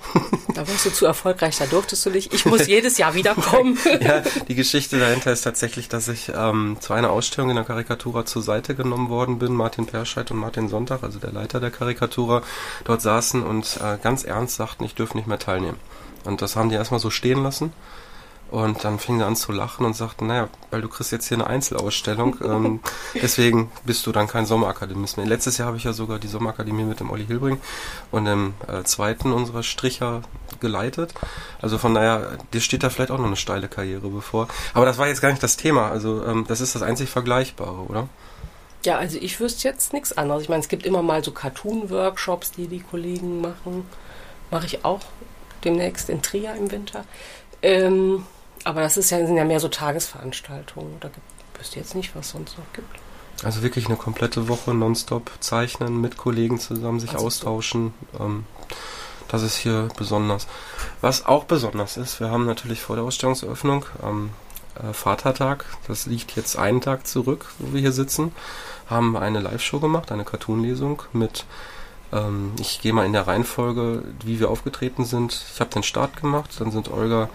Da warst du zu erfolgreich, da durftest du nicht. Ich muss jedes Jahr wiederkommen. [LAUGHS] ja, die Geschichte dahinter ist tatsächlich, dass ich ähm, zu einer Ausstellung in der Karikatura zur Seite genommen worden bin. Martin Perscheid und Martin Sonntag, also der Leiter der Karikatura, dort saßen und äh, ganz ernst sagten, ich dürfe nicht mehr teilnehmen. Und das haben die erstmal so stehen lassen. Und dann fingen sie an zu lachen und sagten, naja, weil du kriegst jetzt hier eine Einzelausstellung, [LAUGHS] ähm, deswegen bist du dann kein Sommerakademist mehr. Letztes Jahr habe ich ja sogar die Sommerakademie mit dem Olli Hilbring und dem äh, zweiten unserer Stricher geleitet. Also von daher, dir steht da vielleicht auch noch eine steile Karriere bevor. Aber das war jetzt gar nicht das Thema. Also ähm, das ist das einzig Vergleichbare, oder? Ja, also ich wüsste jetzt nichts anderes. Ich meine, es gibt immer mal so Cartoon-Workshops, die die Kollegen machen. Mache ich auch demnächst in Trier im Winter. Ähm, aber das ist ja, sind ja mehr so Tagesveranstaltungen. Da gibt, wüsste jetzt nicht, was es sonst noch gibt. Also wirklich eine komplette Woche nonstop zeichnen, mit Kollegen zusammen sich Also so. austauschen. Ähm, das ist hier besonders. Was auch besonders ist, wir haben natürlich vor der Ausstellungseröffnung am äh, Vatertag, das liegt jetzt einen Tag zurück, wo wir hier sitzen, haben eine Live-Show gemacht, eine Cartoon-Lesung mit, ähm, ich gehe mal in der Reihenfolge, wie wir aufgetreten sind. Ich habe den Start gemacht, dann sind Olga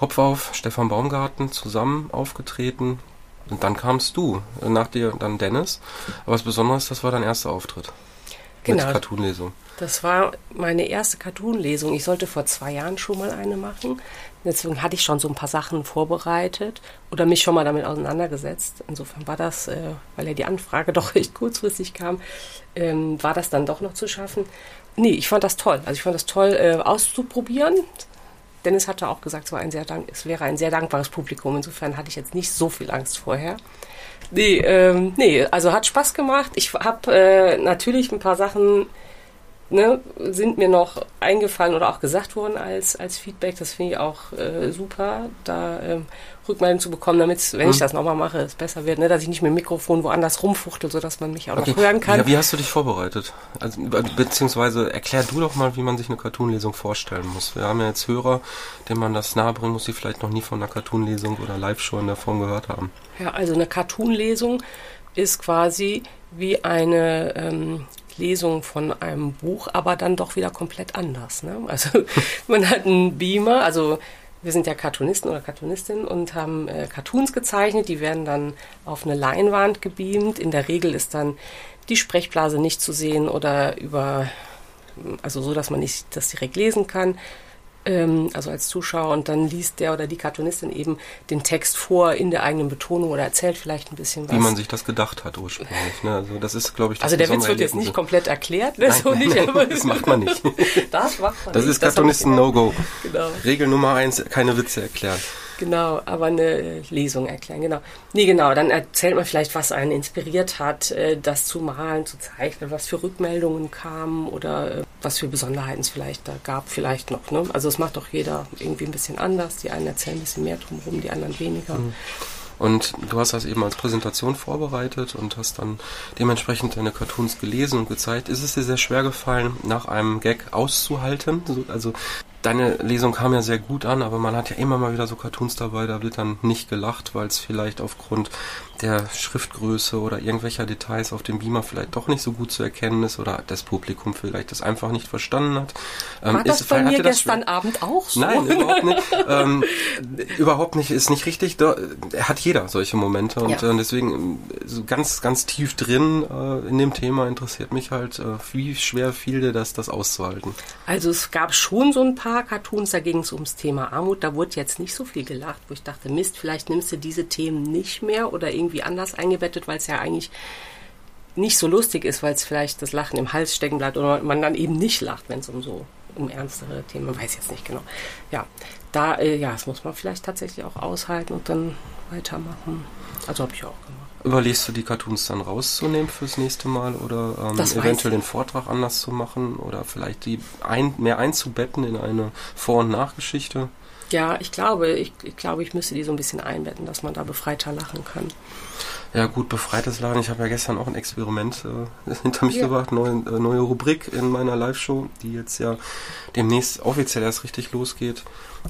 Hopfauf, Stefan Baumgarten zusammen aufgetreten. Und dann kamst du, nach dir dann Dennis. Aber das Besondere ist, das war dein erster Auftritt. Genau. Mit Cartoon-Lesung. Das war meine erste Cartoon-Lesung. Ich sollte vor zwei Jahren schon mal eine machen. Deswegen hatte ich schon so ein paar Sachen vorbereitet oder mich schon mal damit auseinandergesetzt. Insofern war das, äh, weil ja die Anfrage [LAUGHS] doch recht kurzfristig kam, ähm, war das dann doch noch zu schaffen. Nee, ich fand das toll. Also ich fand das toll äh, auszuprobieren. Dennis hatte auch gesagt, es, war ein sehr dank es wäre ein sehr dankbares Publikum. Insofern hatte ich jetzt nicht so viel Angst vorher. Nee, ähm, nee also hat Spaß gemacht. Ich habe äh, natürlich ein paar Sachen ne, sind mir noch eingefallen oder auch gesagt worden als, als Feedback. Das finde ich auch äh, super, da ähm, Rückmeldung zu bekommen, damit, wenn ich Mhm. das nochmal mache, es besser wird, ne, dass ich nicht mit dem Mikrofon woanders rumfuchtel, sodass man mich auch noch hören kann. Ja, wie hast du dich vorbereitet? Also, be- beziehungsweise erklär du doch mal, wie man sich eine Cartoon-Lesung vorstellen muss. Wir haben ja jetzt Hörer, denen man das nahebringen muss, die vielleicht noch nie von einer Cartoon-Lesung oder Live-Show in der Form gehört haben. Ja, also eine Cartoon-Lesung ist quasi wie eine ähm, Lesung von einem Buch, aber dann doch wieder komplett anders. Ne? Also [LAUGHS] man hat einen Beamer, also wir sind ja Cartoonisten oder Cartoonistinnen und haben äh, Cartoons gezeichnet, die werden dann auf eine Leinwand gebeamt. In der Regel ist dann die Sprechblase nicht zu sehen oder über, also so, dass man nicht das direkt lesen kann ähm, also als Zuschauer, und dann liest der oder die Cartoonistin eben den Text vor in der eigenen Betonung oder erzählt vielleicht ein bisschen was. Wie man sich das gedacht hat ursprünglich. Ne? Also das ist, glaube ich, das also der Witz wird jetzt nicht komplett erklärt, ne? Nein, so nicht, nein, [LAUGHS] das macht man nicht. [LAUGHS] das macht man Das nicht. ist hab ich Cartoonisten. No-Go. Genau. Regel Nummer eins, keine Witze erklären. Genau, aber eine Lesung erklären, genau. Nee, genau, dann erzählt man vielleicht, was einen inspiriert hat, äh, das zu malen, zu zeichnen, was für Rückmeldungen kamen oder äh, was für Besonderheiten es vielleicht da gab, vielleicht noch. Ne? Also es macht doch jeder irgendwie ein bisschen anders. Die einen erzählen ein bisschen mehr drumherum, die anderen weniger. Und du hast das eben als Präsentation vorbereitet und hast dann dementsprechend deine Cartoons gelesen und gezeigt. Ist es dir sehr schwer gefallen, nach einem Gag auszuhalten? So, Also deine Lesung kam ja sehr gut an, aber man hat ja immer mal wieder so Cartoons dabei, da wird dann nicht gelacht, weil es vielleicht aufgrund der Schriftgröße oder irgendwelcher Details auf dem Beamer vielleicht doch nicht so gut zu erkennen ist oder das Publikum vielleicht das einfach nicht verstanden hat. Ähm, War das ist, bei mir gestern Abend auch so? Nein, überhaupt nicht. [LAUGHS] ähm, überhaupt nicht, ist nicht richtig. Da, hat jeder solche Momente und ja. äh, deswegen so ganz, ganz tief drin äh, in dem Thema interessiert mich halt, äh, wie schwer fiel dir das, das auszuhalten? Also es gab schon so ein paar Cartoons, da ging es ums Thema Armut, da wurde jetzt nicht so viel gelacht, wo ich dachte, Mist, vielleicht nimmst du diese Themen nicht mehr oder irgendwie irgendwie anders eingebettet, weil es ja eigentlich nicht so lustig ist, weil es vielleicht das Lachen im Hals stecken bleibt oder man dann eben nicht lacht, wenn es um so um ernstere Themen, weiß jetzt nicht genau. Ja, da äh, ja, das muss man vielleicht tatsächlich auch aushalten und dann weitermachen. Also habe ich auch gemacht. Überlegst du die Cartoons dann rauszunehmen fürs nächste Mal oder ähm, eventuell den Vortrag anders zu machen oder vielleicht die ein, mehr einzubetten in eine Vor- und Nachgeschichte? Ja, ich glaube, ich, ich, glaube, ich müsste die so ein bisschen einbetten, dass man da befreiter lachen kann. Ja, gut, befreites Lachen. Ich habe ja gestern auch ein Experiment äh, [LAUGHS] hinter mich ja. gebracht, neue, äh, neue Rubrik in meiner Live-Show, die jetzt ja demnächst offiziell erst richtig losgeht.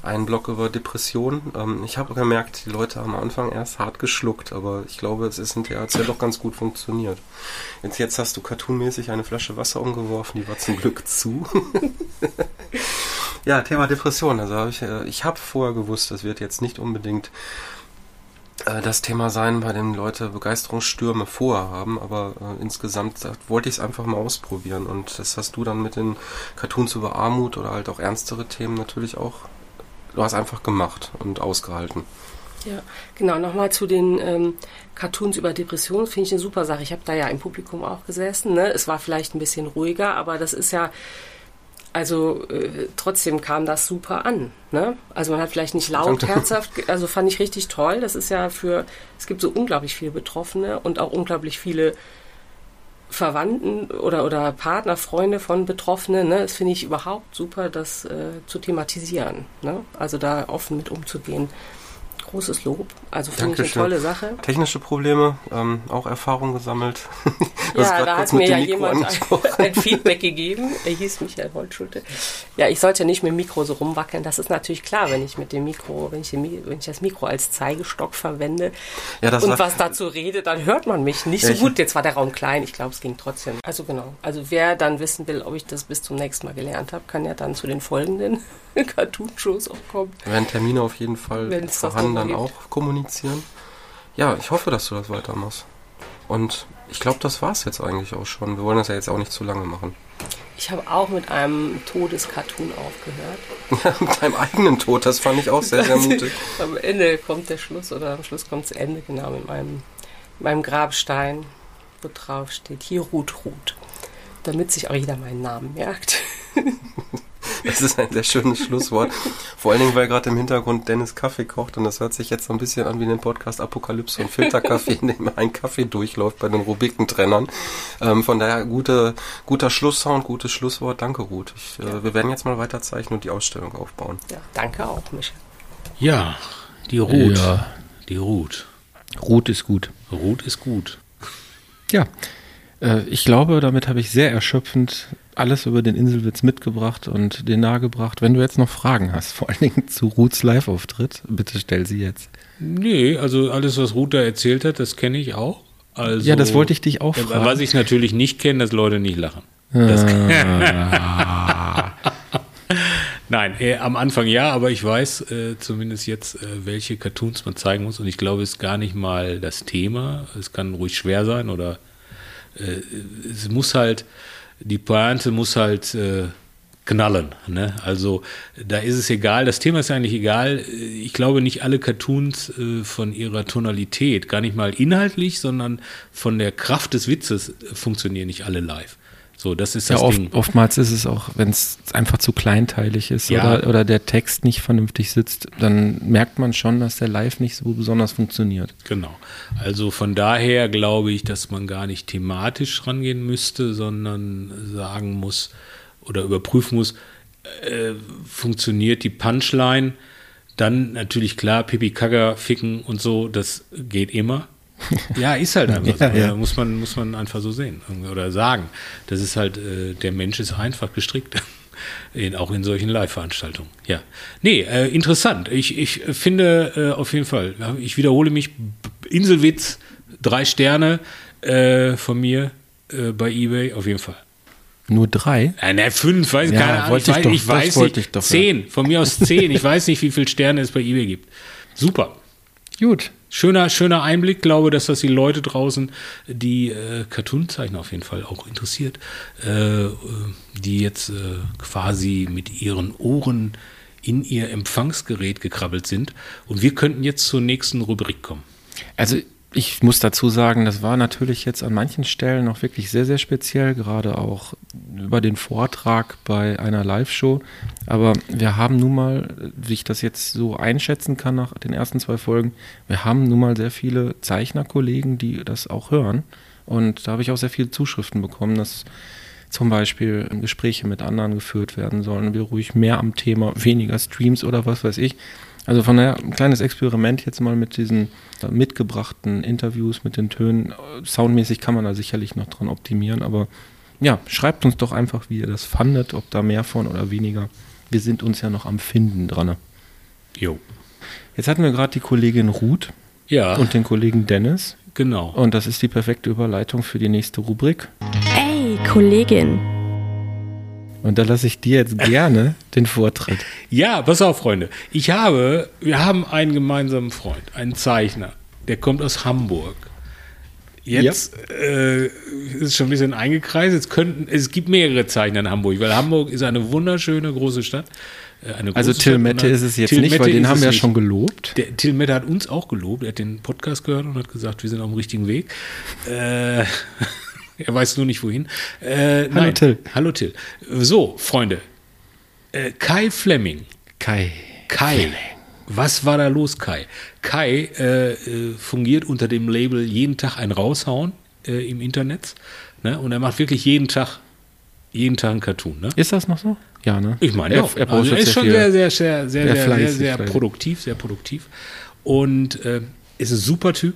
Ein Blog über Depressionen. Ähm, ich habe gemerkt, die Leute haben am Anfang erst hart geschluckt, aber ich glaube, es ist hinterher hat's ja doch ganz gut funktioniert. Jetzt, jetzt hast du cartoonmäßig eine Flasche Wasser umgeworfen, die war zum Glück zu. [LAUGHS] Ja, Thema Depression. Also hab ich, äh, ich habe vorher gewusst, das wird jetzt nicht unbedingt äh, das Thema sein, bei dem Leute Begeisterungsstürme vorhaben, aber äh, insgesamt wollte ich es einfach mal ausprobieren und das hast du dann mit den Cartoons über Armut oder halt auch ernstere Themen natürlich auch, du hast einfach gemacht und ausgehalten. Ja, genau. Nochmal zu den ähm, Cartoons über Depressionen finde ich eine super Sache. Ich habe da ja im Publikum auch gesessen. Ne? Es war vielleicht ein bisschen ruhiger, aber das ist ja also äh, trotzdem kam das super an. Ne? Also man hat vielleicht nicht laut, herzhaft, also fand ich richtig toll. Das ist ja für, es gibt so unglaublich viele Betroffene und auch unglaublich viele Verwandten oder, oder Partner, Freunde von Betroffenen. Ne? Das finde ich überhaupt super, das äh, zu thematisieren. Ne? Also da offen mit umzugehen großes Lob. Also finde ich eine tolle Sache. Technische Probleme, ähm, auch Erfahrung gesammelt. [LAUGHS] ja, da hat mir ja jemand ein, [LAUGHS] ein, Feedback gegeben. Er hieß Michael Holtschulte. Ja, ich sollte nicht mit dem Mikro so rumwackeln. Das ist natürlich klar, wenn ich mit dem Mikro, wenn ich, wenn ich das Mikro als Zeigestock verwende ja, und was dazu rede, dann hört man mich nicht so gut. Jetzt war der Raum klein. Ich glaube, es ging trotzdem. Also genau. Also wer dann wissen will, ob ich das bis zum nächsten Mal gelernt habe, kann ja dann zu den folgenden [LAUGHS] Cartoon-Shows auch kommen. Werden Termine auf jeden Fall vorhanden dann auch kommunizieren. Ja, ich hoffe, dass du das weitermachst. Und ich glaube, das war es jetzt eigentlich auch schon. Wir wollen das ja jetzt auch nicht zu lange machen. Ich habe auch mit einem Todescartoon aufgehört. Ja, [LAUGHS] mit deinem eigenen Tod, das fand ich auch sehr, sehr [LAUGHS] mutig. am Ende kommt der Schluss oder am Schluss kommt das Ende, genau, mit meinem, meinem Grabstein, wo drauf steht, hier ruht Ruth. Damit sich auch jeder meinen Namen merkt. [LAUGHS] [LAUGHS] Das ist ein sehr schönes Schlusswort. Vor allen Dingen, weil gerade im Hintergrund Dennis Kaffee kocht und das hört sich jetzt so ein bisschen an wie in dem Podcast Apokalypse und Filterkaffee, [LAUGHS] in dem ein Kaffee durchläuft bei den Rubikentrennern. Ähm, von daher gute, guter Schlusssound, gutes Schlusswort. Danke, Ruth. Ich, äh, wir werden jetzt mal weiter zeichnen und die Ausstellung aufbauen. Ja, danke auch, Michael. Ja, die Ruth. Ja. Die Ruth. Ruth ist gut. Ruth ist gut. Ja, äh, ich glaube, damit habe ich sehr erschöpfend alles über den Inselwitz mitgebracht und den nahegebracht. Wenn du jetzt noch Fragen hast, vor allen Dingen zu Ruths Live-Auftritt, bitte stell sie jetzt. Nee, also alles, was Ruth da erzählt hat, das kenne ich auch. Also, ja, das wollte ich dich auch fragen. Was ich natürlich nicht kenne, dass Leute nicht lachen. Ah. [LAUGHS] Nein, äh, am Anfang ja, aber ich weiß äh, zumindest jetzt, äh, welche Cartoons man zeigen muss. Und ich glaube, es ist gar nicht mal das Thema. Es kann ruhig schwer sein oder äh, es muss halt, die Pointe muss halt äh, knallen. Ne? Also da ist es egal, das Thema ist eigentlich egal. Ich glaube nicht alle Cartoons äh, von ihrer Tonalität, gar nicht mal inhaltlich, sondern von der Kraft des Witzes äh, funktionieren nicht alle live. So, das ist das ja, oft, Ding. Oftmals ist es auch, wenn es einfach zu kleinteilig ist ja. oder, oder der Text nicht vernünftig sitzt, dann merkt man schon, dass der Live nicht so besonders funktioniert. Genau. Also von daher glaube ich, dass man gar nicht thematisch rangehen müsste, sondern sagen muss oder überprüfen muss, äh, funktioniert die Punchline. Dann natürlich klar, Pipi Kagger ficken und so, das geht immer. Ja, ist halt einfach [LAUGHS] ja, so. Ja. Muss, man, muss man einfach so sehen oder sagen. Das ist halt, äh, der Mensch ist einfach gestrickt. [LAUGHS] In, auch in solchen Live-Veranstaltungen. Ja. Nee, äh, interessant. Ich, ich finde äh, auf jeden Fall, ich wiederhole mich, Inselwitz drei Sterne äh, von mir äh, bei eBay, auf jeden Fall. Nur drei? Äh, ne, fünf, weiß ich Ja, keine Ahnung. wollte Ich, weiß, doch, ich weiß wollte nicht. ich doch, ja. zehn, von mir aus zehn. Ich [LAUGHS] weiß nicht, wie viele Sterne es bei eBay gibt. Super. Gut. Schöner, schöner Einblick, glaube, dass das die Leute draußen, die äh, Cartoon-Zeichner auf jeden Fall auch interessiert, äh, äh, die jetzt äh, quasi mit ihren Ohren in ihr Empfangsgerät gekrabbelt sind. Und wir könnten jetzt zur nächsten Rubrik kommen. Also ich muss dazu sagen, das war natürlich jetzt an manchen Stellen auch wirklich sehr, sehr speziell, gerade auch über den Vortrag bei einer Live-Show. Aber wir haben nun mal, wie ich das jetzt so einschätzen kann nach den ersten zwei Folgen, wir haben nun mal sehr viele Zeichnerkollegen, die das auch hören. Und da habe ich auch sehr viele Zuschriften bekommen, dass zum Beispiel Gespräche mit anderen geführt werden sollen, wir ruhig mehr am Thema, weniger Streams oder was weiß ich. Also von daher ein kleines Experiment jetzt mal mit diesen mitgebrachten Interviews, mit den Tönen. Soundmäßig kann man da sicherlich noch dran optimieren, aber ja, schreibt uns doch einfach, wie ihr das fandet, ob da mehr von oder weniger. Wir sind uns ja noch am Finden dran. Jo. Jetzt hatten wir gerade die Kollegin Ruth Ja, und den Kollegen Dennis. genau. Und das ist die perfekte Überleitung für die nächste Rubrik. Ey, Kollegin. Und da lasse ich dir jetzt gerne [LAUGHS] den Vortritt. Ja, pass auf, Freunde. Ich habe, wir haben einen gemeinsamen Freund, einen Zeichner, der kommt aus Hamburg. Jetzt äh, ist es schon ein bisschen eingekreist. Jetzt könnten, es gibt mehrere Zeichner in Hamburg, weil Hamburg ist eine wunderschöne große Stadt. Äh, Eine Also große Till. Mette ist es jetzt Till nicht, Mette weil den haben wir ja schon gelobt. Der Till Mette hat uns auch gelobt. Er hat den Podcast gehört und hat gesagt, wir sind auf dem richtigen Weg. Äh, [LAUGHS] er weiß nur nicht wohin. Äh, Hallo, nein. Till. Hallo Till. So, Freunde. Äh, Kai Fleming. Kai. Kai. Was war da los, Kai? Kai äh, äh, fungiert unter dem Label jeden Tag ein Raushauen äh, im Internet. Ne? Und er macht wirklich jeden Tag, jeden Tag ein Cartoon. Ne? Ist das noch so? Ja, ne? Ich meine, er, ja. er also er ist sehr schon sehr, sehr, sehr, sehr, Sehr sehr, sehr, fleißig, sehr fleißig. produktiv, sehr produktiv. Und äh, ist ein super Typ.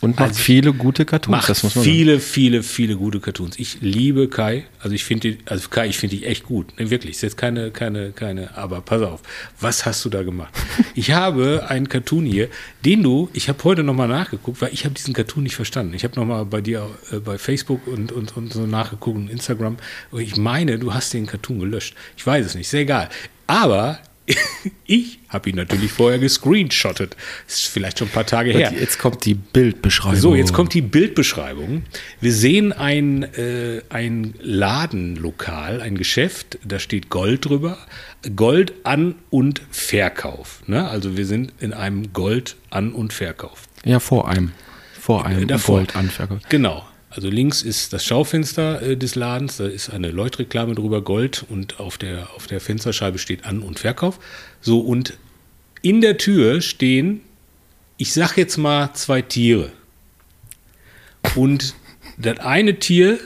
Und macht Also, viele gute Cartoons, Macht das muss man sagen. viele, viele, viele gute Cartoons. Ich liebe Kai. Also ich finde, also Kai, ich finde dich echt gut. Ne, wirklich. Ist jetzt keine, keine, keine. Aber pass auf. Was hast du da gemacht? [LAUGHS] Ich habe einen Cartoon hier, den du. Ich habe heute noch mal nachgeguckt, weil ich habe diesen Cartoon nicht verstanden. Ich habe noch mal bei dir äh, bei Facebook und, und, und so nachgeguckt und Instagram. Und ich meine, du hast den Cartoon gelöscht. Ich weiß es nicht. Sehr egal. Aber [LAUGHS] ich habe ihn natürlich vorher gescreenshottet. Ist vielleicht schon ein paar Tage her. Jetzt kommt die Bildbeschreibung. So, jetzt kommt die Bildbeschreibung. Wir sehen ein, äh, ein Ladenlokal, ein Geschäft, da steht Gold drüber. Gold an und Verkauf. Ne? Also wir sind in einem Gold an und Verkauf. Ja, vor einem. Vor einem Davor. Goldanferker. Genau. Also links ist das Schaufenster äh, des Ladens, da ist eine Leuchtreklame drüber, Gold und auf der, auf der Fensterscheibe steht An- und Verkauf. So, und in der Tür stehen, ich sag jetzt mal, zwei Tiere. Und das eine Tier,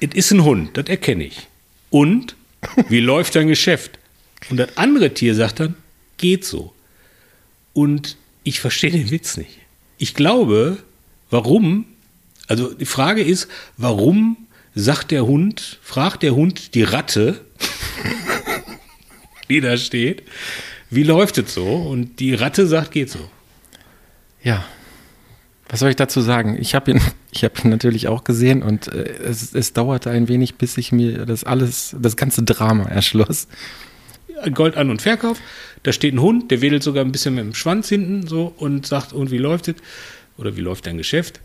es ist ein Hund, das erkenne ich. Und wie [LAUGHS] läuft dein Geschäft? Und das andere Tier sagt dann, geht so. Und ich verstehe den Witz nicht. Ich glaube, warum, also die Frage ist, warum sagt der Hund, fragt der Hund die Ratte, [LAUGHS] die da steht, wie läuft es so? Und die Ratte sagt, geht so. Ja. Was soll ich dazu sagen? Ich habe ihn, [LAUGHS] ich habe ihn natürlich auch gesehen und äh, es, es dauerte ein wenig, bis ich mir das alles, das ganze Drama erschloss. Gold an und Verkauf. Da steht ein Hund, der wedelt sogar ein bisschen mit dem Schwanz hinten so und sagt, und wie läuft es? Oder wie läuft dein Geschäft?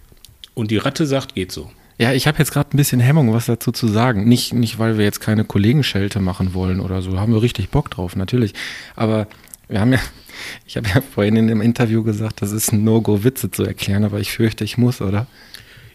Und die Ratte sagt, geht so. Ja, ich habe jetzt gerade ein bisschen Hemmung, was dazu zu sagen. Nicht, nicht, weil wir jetzt keine Kollegenschelte machen wollen oder so. Haben wir richtig Bock drauf, natürlich. Aber wir haben ja, [LAUGHS] ich habe ja vorhin in dem Interview gesagt, das ist ein No-Go, Witze zu erklären, aber ich fürchte, ich muss, oder?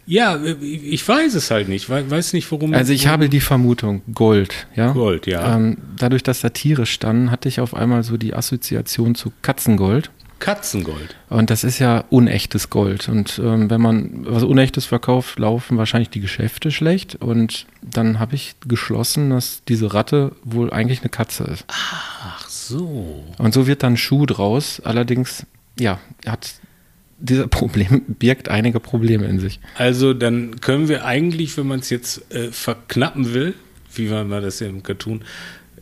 Ja, ich weiß es halt nicht. We- Weiß nicht, warum. Also ich habe die Vermutung, Gold, ja. Gold, ja. Ähm, dadurch, dass da Tiere standen, hatte ich auf einmal so die Assoziation zu Katzengold. Katzengold. Und das ist ja unechtes Gold. Und ähm, wenn man was Unechtes verkauft, laufen wahrscheinlich die Geschäfte schlecht. Und dann habe ich geschlossen, dass diese Ratte wohl eigentlich eine Katze ist. Ach so. Und so wird dann Schuh draus. Allerdings, ja, hat dieser [LAUGHS] Problem birgt einige Probleme in sich. Also dann können wir eigentlich, wenn man es jetzt äh, verknappen will, wie man das ja im Cartoon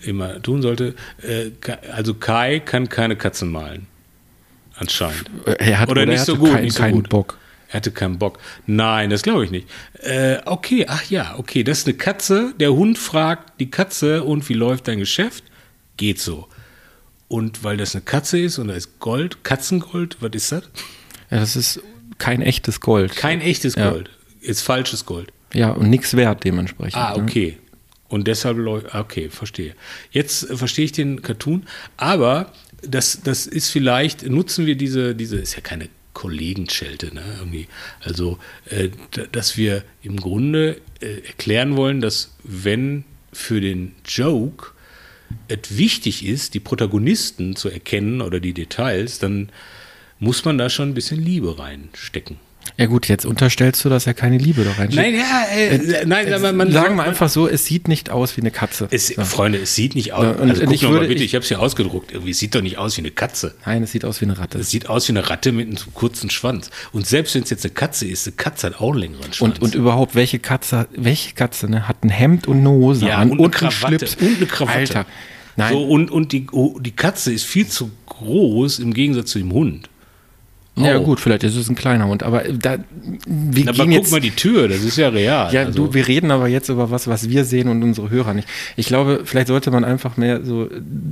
immer tun sollte, äh, also Kai kann keine Katzen malen. Anscheinend. Er hat Oder nicht er so gut, kein- nicht so keinen gut. Bock. Er hatte keinen Bock. Nein, das glaube ich nicht. Äh, okay, ach ja, okay, das ist eine Katze. Der Hund fragt die Katze, und wie läuft dein Geschäft? Geht so. Und weil das eine Katze ist und da ist Gold, Katzengold, was ist das? Ja, das ist kein echtes Gold. Kein echtes Ja. Gold. Ist falsches Gold. Ja, und nichts wert dementsprechend. Ah, ne? okay. Und deshalb läuft, okay, verstehe. Jetzt verstehe ich den Cartoon, aber das, das ist vielleicht, nutzen wir diese, diese, ist ja keine Kollegenschelte, ne, irgendwie. Also, äh, dass wir im Grunde äh, erklären wollen, dass wenn für den Joke es wichtig ist, die Protagonisten zu erkennen oder die Details, dann muss man da schon ein bisschen Liebe reinstecken. Ja gut, jetzt unterstellst du, dass er keine Liebe da reinsteckt. Nein, ja, äh, nein, aber man Sagen wir einfach so, es sieht nicht aus wie eine Katze. Es, So. Freunde, es sieht nicht aus. Ja, und also guck ich noch mal würde- bitte, ich- ich, habe es hier ausgedruckt. Irgendwie, es sieht doch nicht aus wie eine Katze. Nein, es sieht aus wie eine Ratte. Es sieht aus wie eine Ratte mit einem kurzen Schwanz. Und selbst wenn es jetzt eine Katze ist, eine Katze hat auch einen längeren Schwanz. Und, und überhaupt, welche Katze, welche Katze ne, hat ein Hemd und eine Hose ja, an und, eine einen Krawatte. Schlips? Und eine Krawatte. Alter, nein. So, und und die, oh, die Katze ist viel zu groß im Gegensatz zu dem Hund. Ja Oh. gut, vielleicht ist es ein kleiner Hund, aber da, wir Aber gehen guck jetzt... mal die Tür, das ist ja real. Ja, also, du, wir reden aber jetzt über was, was wir sehen und unsere Hörer nicht. Ich glaube, vielleicht sollte man einfach mehr so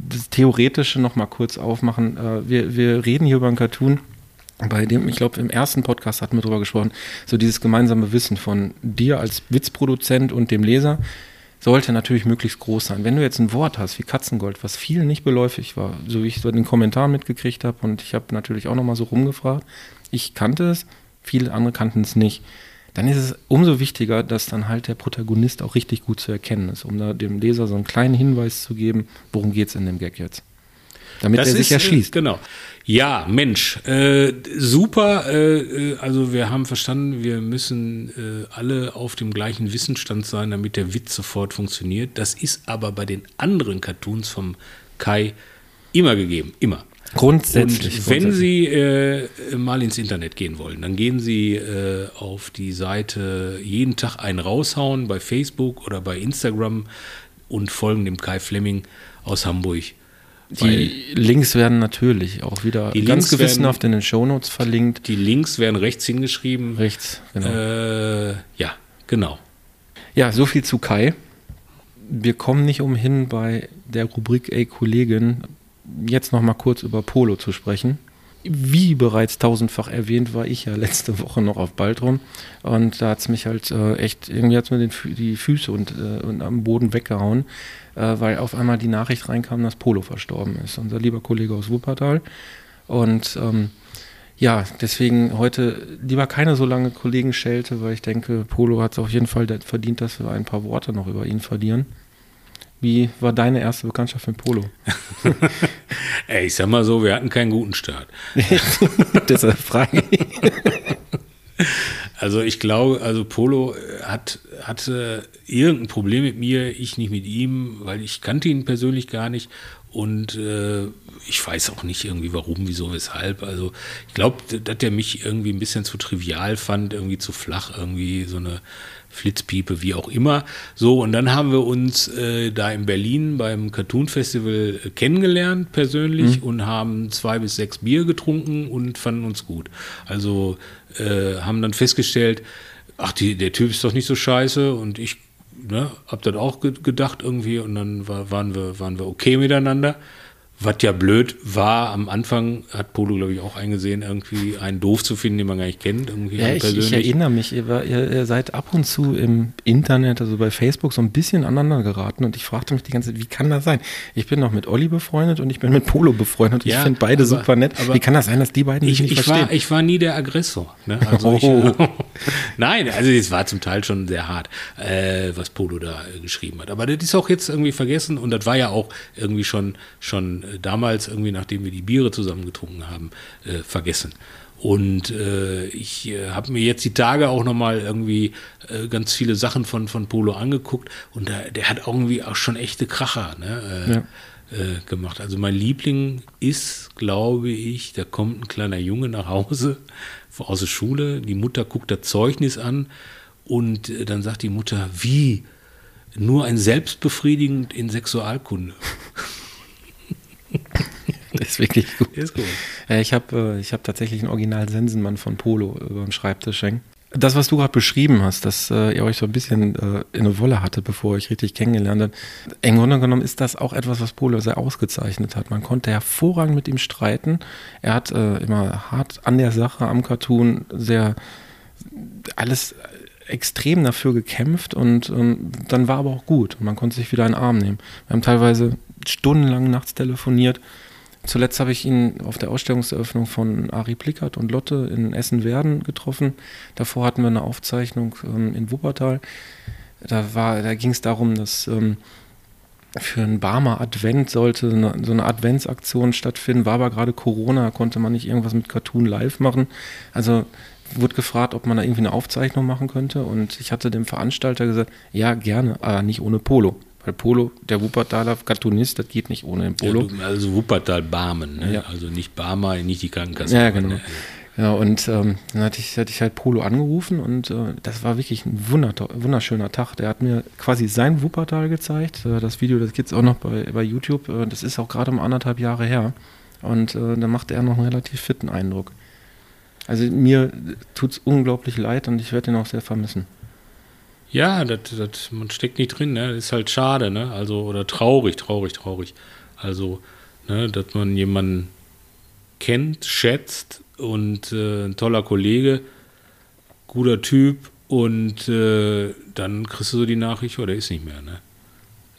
das Theoretische noch mal kurz aufmachen. Äh, Wir, wir reden hier über einen Cartoon, bei dem, ich glaube, im ersten Podcast hatten wir drüber gesprochen, so dieses gemeinsame Wissen von dir als Witzproduzent und dem Leser sollte natürlich möglichst groß sein. Wenn du jetzt ein Wort hast wie Katzengold, was vielen nicht beläufig war, so wie ich es bei den Kommentaren mitgekriegt habe und ich habe natürlich auch noch mal so rumgefragt, ich kannte es, viele andere kannten es nicht dann ist es umso wichtiger, dass dann halt der Protagonist auch richtig gut zu erkennen ist, um da dem Leser so einen kleinen Hinweis zu geben, worum geht es in dem Gag jetzt. Damit das er sich ist, äh, erschließt. Genau. Ja, Mensch, äh, super. Äh, äh, also wir haben verstanden, wir müssen äh, alle auf dem gleichen Wissensstand sein, damit der Witz sofort funktioniert. Das ist aber bei den anderen Cartoons vom Kai immer gegeben, immer. Grundsätzlich. Und wenn grundsätzlich. Sie äh, mal ins Internet gehen wollen, dann gehen Sie äh, auf die Seite jeden Tag einen raushauen bei Facebook oder bei Instagram und folgen dem Kai Fleming aus Hamburg. Die Links werden natürlich auch wieder Die ganz Links gewissenhaft in den Shownotes verlinkt. Die Links werden rechts hingeschrieben. Rechts, genau. Äh, ja, genau. Ja, so viel zu Kai. Wir kommen nicht umhin, bei der Rubrik Ey Kollegin jetzt noch mal kurz über Polo zu sprechen. Wie bereits tausendfach erwähnt, war ich ja letzte Woche noch auf Baltrum und da hat es mich halt äh, echt, irgendwie hat mir den, die Füße und, äh, und am Boden weggehauen, äh, weil auf einmal die Nachricht reinkam, dass Polo verstorben ist, unser lieber Kollege aus Wuppertal. Und ähm, ja, deswegen heute lieber keine so lange Kollegenschelte, weil ich denke, Polo hat es auf jeden Fall verdient, dass wir ein paar Worte noch über ihn verlieren. Wie war deine erste Bekanntschaft mit Polo? [LAUGHS] Ey, ich sag mal so, wir hatten keinen guten Start. [LAUGHS] Deshalb frage ich. [LAUGHS] Also ich glaube, also Polo äh, hat, hatte irgendein Problem mit mir, ich nicht mit ihm, weil ich kannte ihn persönlich gar nicht und äh, ich weiß auch nicht irgendwie warum, wieso, weshalb. Also ich glaube, dass der mich irgendwie ein bisschen zu trivial fand, irgendwie zu flach, irgendwie so eine Flitzpiepe, wie auch immer. So, und dann haben wir uns äh, da in Berlin beim Cartoon Festival äh, kennengelernt persönlich und haben zwei bis sechs Bier getrunken und fanden uns gut. Also äh, haben dann festgestellt, ach, die, der Typ ist doch nicht so scheiße und ich ne, hab das auch ge gedacht irgendwie und dann war, waren, wir, waren wir okay miteinander. Was ja blöd war, am Anfang hat Polo, glaube ich, auch eingesehen, irgendwie einen doof zu finden, den man gar nicht kennt. Irgendwie Ja, ich, ich erinnere mich, ihr, war, ihr, ihr seid ab und zu im Internet, also bei Facebook, so ein bisschen aneinander geraten und ich fragte mich die ganze Zeit, wie kann das sein? Ich bin noch mit Olli befreundet und ich bin mit Polo befreundet und Ja, ich finde beide aber- super nett. aber wie kann das sein, dass die beiden ich, sich nicht ich, verstehen? war, ich war nie der Aggressor. Ne? Also ich, [LAUGHS] Oh. [LAUGHS] Nein, also es war zum Teil schon sehr hart, äh, was Polo da äh, geschrieben hat. Aber das ist auch jetzt irgendwie vergessen und das war ja auch irgendwie schon, schon äh, damals, irgendwie nachdem wir die Biere zusammen getrunken haben, äh, vergessen. Und äh, ich äh, habe mir jetzt die Tage auch nochmal irgendwie äh, ganz viele Sachen von, von Polo angeguckt und da, der hat irgendwie auch schon echte Kracher ne, äh, Ja. äh, gemacht. Also mein Liebling ist, glaube ich, da kommt ein kleiner Junge nach Hause [LAUGHS] aus der Schule, die Mutter guckt das Zeugnis an und äh, dann sagt die Mutter, wie? Nur ein Selbstbefriedigend in Sexualkunde. [LAUGHS] [LAUGHS] Ist wirklich gut. Ist gut. Äh, ich habe äh, ich hab tatsächlich einen Original Sensenmann von Polo über dem Schreibtisch hängen. Das, was du gerade beschrieben hast, dass äh, ihr euch so ein bisschen in eine Wolle hattet, bevor ihr euch richtig kennengelernt habt, im Grunde genommen ist das auch etwas, was Polo sehr ausgezeichnet hat. Man konnte hervorragend mit ihm streiten. Er hat immer hart an der Sache, am Cartoon, sehr alles extrem dafür gekämpft und ähm, dann war aber auch gut. Man konnte sich wieder in den Arm nehmen. Wir haben teilweise stundenlang nachts telefoniert. Zuletzt habe ich ihn auf der Ausstellungseröffnung von Ari Plickert und Lotte in Essen-Werden getroffen. Davor hatten wir eine Aufzeichnung ähm, in Wuppertal. Da, da ging es darum, dass ähm, für einen Barmer Advent sollte eine, so eine Adventsaktion stattfinden. War aber gerade Corona, konnte man nicht irgendwas mit Cartoon live machen. Also wurde gefragt, ob man da irgendwie eine Aufzeichnung machen könnte. Und ich hatte dem Veranstalter gesagt, ja, gerne, aber nicht ohne Polo. Weil Polo, der Wuppertaler Cartoonist, das geht nicht ohne den Polo. Ja, also Wuppertal Barmen, ne? Ja. also nicht Barmer, nicht die Krankenkasse. Ja, genau. Ne? Ja, und ähm, dann hatte ich, hatte ich halt Polo angerufen und äh, das war wirklich ein wunder, wunderschöner Tag. Der hat mir quasi sein Wuppertal gezeigt. Äh, das Video, das gibt es auch noch bei, bei YouTube. Äh, das ist auch gerade um anderthalb Jahre her. Und äh, da machte er noch einen relativ fitten Eindruck. Also mir tut es unglaublich leid und ich werde ihn auch sehr vermissen. Ja, das, das, man steckt nicht drin, ne? Das ist halt schade, ne? Also, oder traurig, traurig, traurig. Also, ne, dass man jemanden kennt, schätzt und äh, ein toller Kollege, guter Typ und äh, dann kriegst du so die Nachricht, oh, der ist nicht mehr, ne?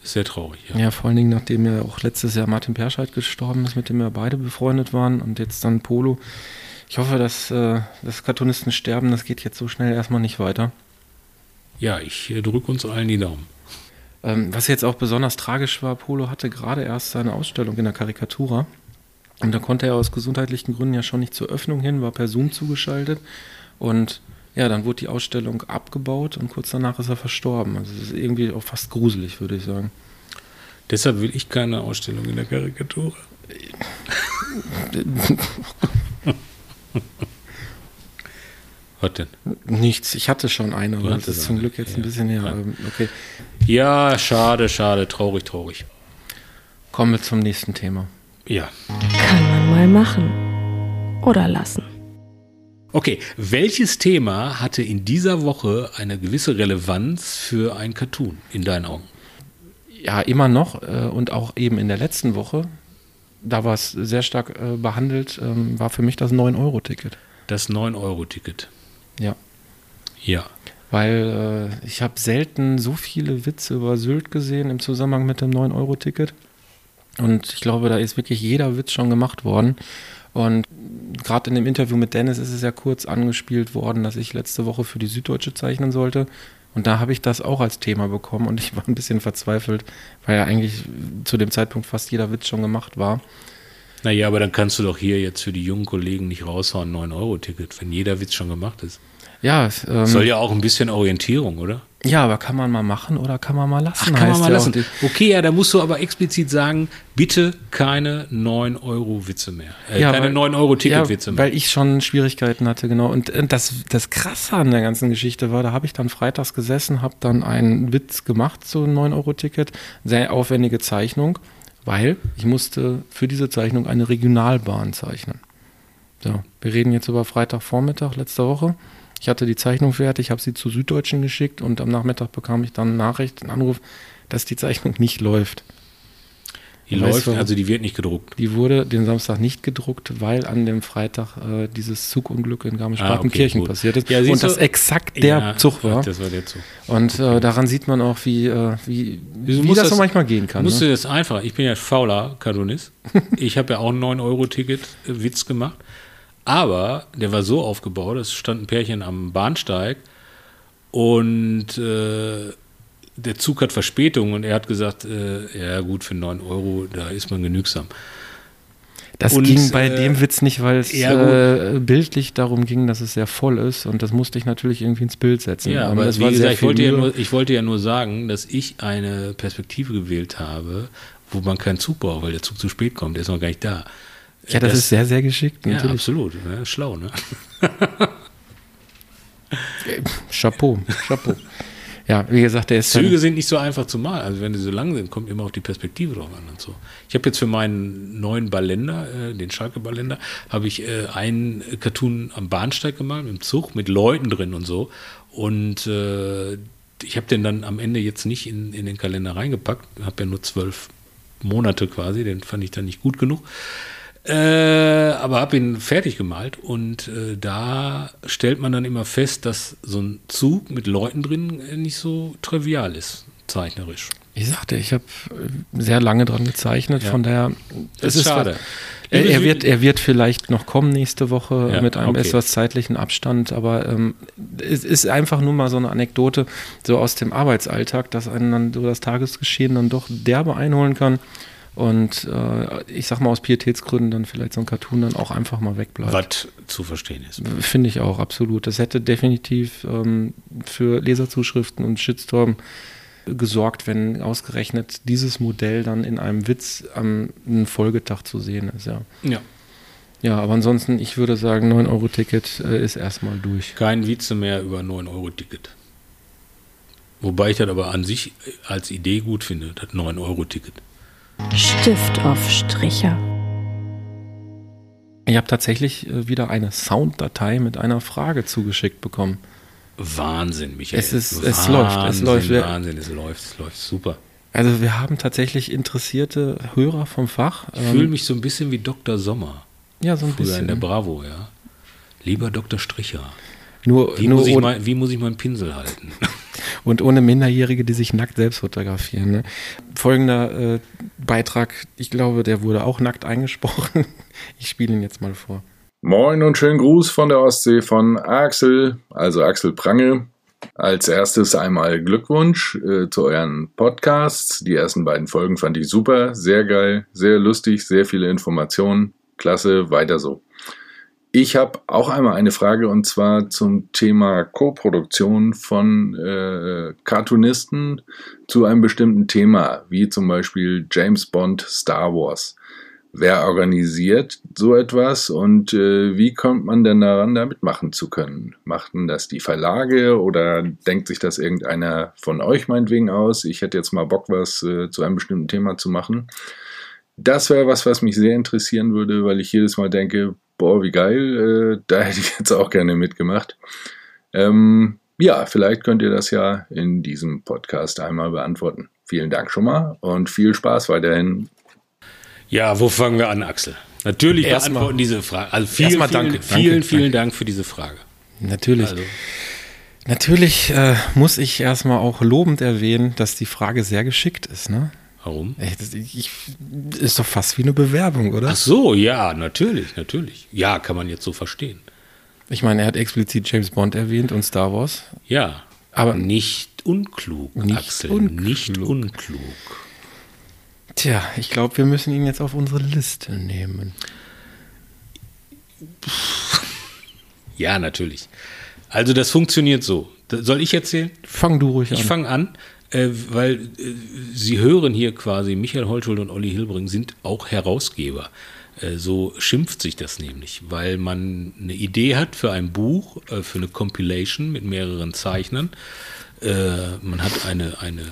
Ist sehr traurig, ja. Ja, vor allen Dingen, nachdem ja auch letztes Jahr Martin Perscheid gestorben ist, mit dem wir beide befreundet waren und jetzt dann Polo. Ich hoffe, dass äh, das Cartoonisten sterben, das geht jetzt so schnell erstmal nicht weiter. Ja, ich äh, drücke uns allen die Daumen. Ähm, was jetzt auch besonders tragisch war, Polo hatte gerade erst seine Ausstellung in der Karikatura. Und da konnte er aus gesundheitlichen Gründen ja schon nicht zur Öffnung hin, war per Zoom zugeschaltet. Und ja, dann wurde die Ausstellung abgebaut und kurz danach ist er verstorben. Also es ist irgendwie auch fast gruselig, würde ich sagen. Deshalb will ich keine Ausstellung in der Karikatur. [LAUGHS] [LAUGHS] Was denn? Nichts, ich hatte schon eine, aber das ist zum eine, Glück jetzt ja. ein bisschen her. Ja. Ähm, Okay, Ja, schade, schade, traurig, traurig. kommen wir zum nächsten Thema. Ja. Kann man mal machen. Oder lassen. Okay, welches Thema hatte in dieser Woche eine gewisse Relevanz für ein Cartoon in deinen Augen? Ja, immer noch äh, und auch eben in der letzten Woche, da war es sehr stark äh, behandelt, ähm, war für mich das 9-Euro-Ticket. Das 9-Euro-Ticket. Ja. Ja. Weil äh, ich habe selten so viele Witze über Sylt gesehen im Zusammenhang mit dem 9-Euro-Ticket. Und ich glaube, da ist wirklich jeder Witz schon gemacht worden. Und gerade in dem Interview mit Dennis ist es ja kurz angespielt worden, dass ich letzte Woche für die Süddeutsche zeichnen sollte. Und da habe ich das auch als Thema bekommen und ich war ein bisschen verzweifelt, weil ja eigentlich zu dem Zeitpunkt fast jeder Witz schon gemacht war. Naja, aber dann kannst du doch hier jetzt für die jungen Kollegen nicht raushauen, 9-Euro-Ticket, wenn jeder Witz schon gemacht ist. Ja, ähm, Soll ja auch ein bisschen Orientierung, oder? ja, aber kann man mal machen oder kann man mal lassen? Ach, kann man mal ja lassen. Okay, ja, da musst du aber explizit sagen, bitte keine 9-Euro-Witze mehr. Äh, keine weil- 9-Euro-Ticket-Witze ja, mehr. Weil ich schon Schwierigkeiten hatte, genau. Und äh, das, das Krasse an der ganzen Geschichte war, da habe ich dann freitags gesessen, habe dann einen Witz gemacht zu einem 9-Euro-Ticket. Sehr aufwendige Zeichnung, weil ich musste für diese Zeichnung eine Regionalbahn zeichnen. So, wir reden jetzt über Freitagvormittag letzte Woche. Ich hatte die Zeichnung fertig, habe sie zu Süddeutschen geschickt und am Nachmittag bekam ich dann eine Nachricht, einen Anruf, dass die Zeichnung nicht läuft. die läuft, du- also die wird nicht gedruckt. Die wurde den Samstag nicht gedruckt, weil an dem Freitag äh, dieses Zugunglück in Ah, Garmisch-Partenkirchen okay, gut. passiert ist Ja, und das exakt der Ja, Zug war. Das war der Zug. Und äh, daran sieht man auch, wie, äh, wie, wie musst das so das- manchmal gehen kann. Musst Ne? du das einfach. Ich bin ja fauler Cartoonist. [LAUGHS] ich habe ja auch einen 9-Euro-Ticket-Witz gemacht. Aber der war so aufgebaut, es stand ein Pärchen am Bahnsteig und äh, der Zug hat Verspätung und er hat gesagt, äh, ja gut, für 9 Euro, da ist man genügsam. Das und, ging bei äh, dem Witz nicht, weil es ja, äh, bildlich darum ging, dass es sehr voll ist und das musste ich natürlich irgendwie ins Bild setzen. Ja, Ähm, aber das war gesagt, ich wollte, ja nur, ich wollte ja nur sagen, dass ich eine Perspektive gewählt habe, wo man keinen Zug braucht, weil der Zug zu spät kommt, der ist noch gar nicht da. Ja, das, ist sehr, sehr geschickt, Ja, natürlich. absolut. Ja, schlau, ne? Chapeau, Chapeau. Ja, wie gesagt, der ist Züge sind nicht so einfach zu malen. Also wenn die so lang sind, kommt immer auf die Perspektive drauf an und so. Ich habe jetzt für meinen neuen Ballender, äh, den Schalke Ballender, habe ich äh, einen Cartoon am Bahnsteig gemalt, im Zug, mit Leuten drin und so. Und äh, ich habe den dann am Ende jetzt nicht in, in den Kalender reingepackt. Habe ja nur zwölf Monate quasi, den fand ich dann nicht gut genug. Äh, aber habe ihn fertig gemalt und äh, da stellt man dann immer fest, dass so ein Zug mit Leuten drin äh, nicht so trivial ist, zeichnerisch. ich sagte, ich habe äh, sehr lange dran gezeichnet, Ja. von daher, Das es ist schade. Er, er, wird, er wird vielleicht noch kommen nächste Woche Ja, mit einem okay. etwas zeitlichen Abstand, aber ähm, es ist einfach nur mal so eine Anekdote so aus dem Arbeitsalltag, dass einen dann so das Tagesgeschehen dann doch derbe einholen kann und äh, ich sag mal aus Pietätsgründen dann vielleicht so ein Cartoon dann auch einfach mal wegbleibt. Was zu verstehen ist. Finde ich auch, absolut. Das hätte definitiv ähm, für Leserzuschriften und Shitstorm gesorgt, wenn ausgerechnet dieses Modell dann in einem Witz am einem Folgetag zu sehen ist, ja. Ja. Ja, aber ansonsten, ich würde sagen, 9-Euro-Ticket äh, ist erstmal durch. Kein Vize mehr über 9-Euro-Ticket. Wobei ich das aber an sich als Idee gut finde, das 9-Euro-Ticket. Stift auf Stricher. Ich habe tatsächlich äh, wieder eine Sounddatei mit einer Frage zugeschickt bekommen. Wahnsinn, Michael. Es ist- es läuft, es läuft. Wahnsinn, es läuft, es läuft super. Also wir haben tatsächlich interessierte Hörer vom Fach. Ich Ähm, fühle mich so ein bisschen wie Dr. Sommer. ja, so ein Früher in der bisschen. Bravo, ja. Lieber Dr. Stricher. Nur, Wie, nur muss ich mein, wie muss ich meinen Pinsel halten? Und ohne Minderjährige, die sich nackt selbst fotografieren. Ne? Folgender äh, Beitrag, ich glaube, der wurde auch nackt eingesprochen. [LAUGHS] Ich spiele ihn jetzt mal vor. Moin und schönen Gruß von der Ostsee von Axel, also Axel Prange. Als erstes einmal Glückwunsch äh, zu euren Podcasts. Die ersten beiden Folgen fand ich super, sehr geil, sehr lustig, sehr viele Informationen. Klasse, weiter so. Ich habe auch einmal eine Frage und zwar zum Thema Co-Produktion von äh, Cartoonisten zu einem bestimmten Thema, wie zum Beispiel James Bond, Star Wars. Wer organisiert so etwas und äh, wie kommt man denn daran, da mitmachen zu können? Machten das die Verlage oder denkt sich das irgendeiner von euch meinetwegen aus? Ich hätte jetzt mal Bock, was äh, zu einem bestimmten Thema zu machen. Das wäre was, was mich sehr interessieren würde, weil ich jedes Mal denke, boah, wie geil, äh, [LAUGHS] da hätte ich jetzt auch gerne mitgemacht. Ähm, ja, vielleicht könnt ihr das ja in diesem Podcast einmal beantworten. Vielen Dank schon mal und viel Spaß weiterhin Ja, wo fangen wir an, Axel? Natürlich Erstmal- beantworten diese Frage. Also vielen, Erstmal vielen, danke, vielen, danke, vielen danke. Dank für diese Frage. Natürlich. Also, Natürlich äh, muss ich erstmal auch lobend erwähnen, dass die Frage sehr geschickt ist. Ne? Warum? Ich, ist doch fast wie eine Bewerbung, oder? Ach so, ja, natürlich, natürlich. Ja, kann man jetzt so verstehen. Ich meine, er hat explizit James Bond erwähnt und Star Wars. Ja, Aber- nicht unklug, Nicht Axel. unklug. Nicht unklug. Tja, ich glaube, wir müssen ihn jetzt auf unsere Liste nehmen. [LAUGHS] Ja, natürlich. Also das funktioniert so. Soll ich erzählen? Fang du ruhig Ich an. fange an, äh, weil äh, Sie hören hier quasi, Michael Holschuld und Olli Hilbring sind auch Herausgeber. Äh, so schimpft sich das nämlich, weil man eine Idee hat für ein Buch, äh, für eine Compilation mit mehreren Zeichnern. Äh, man hat eine, eine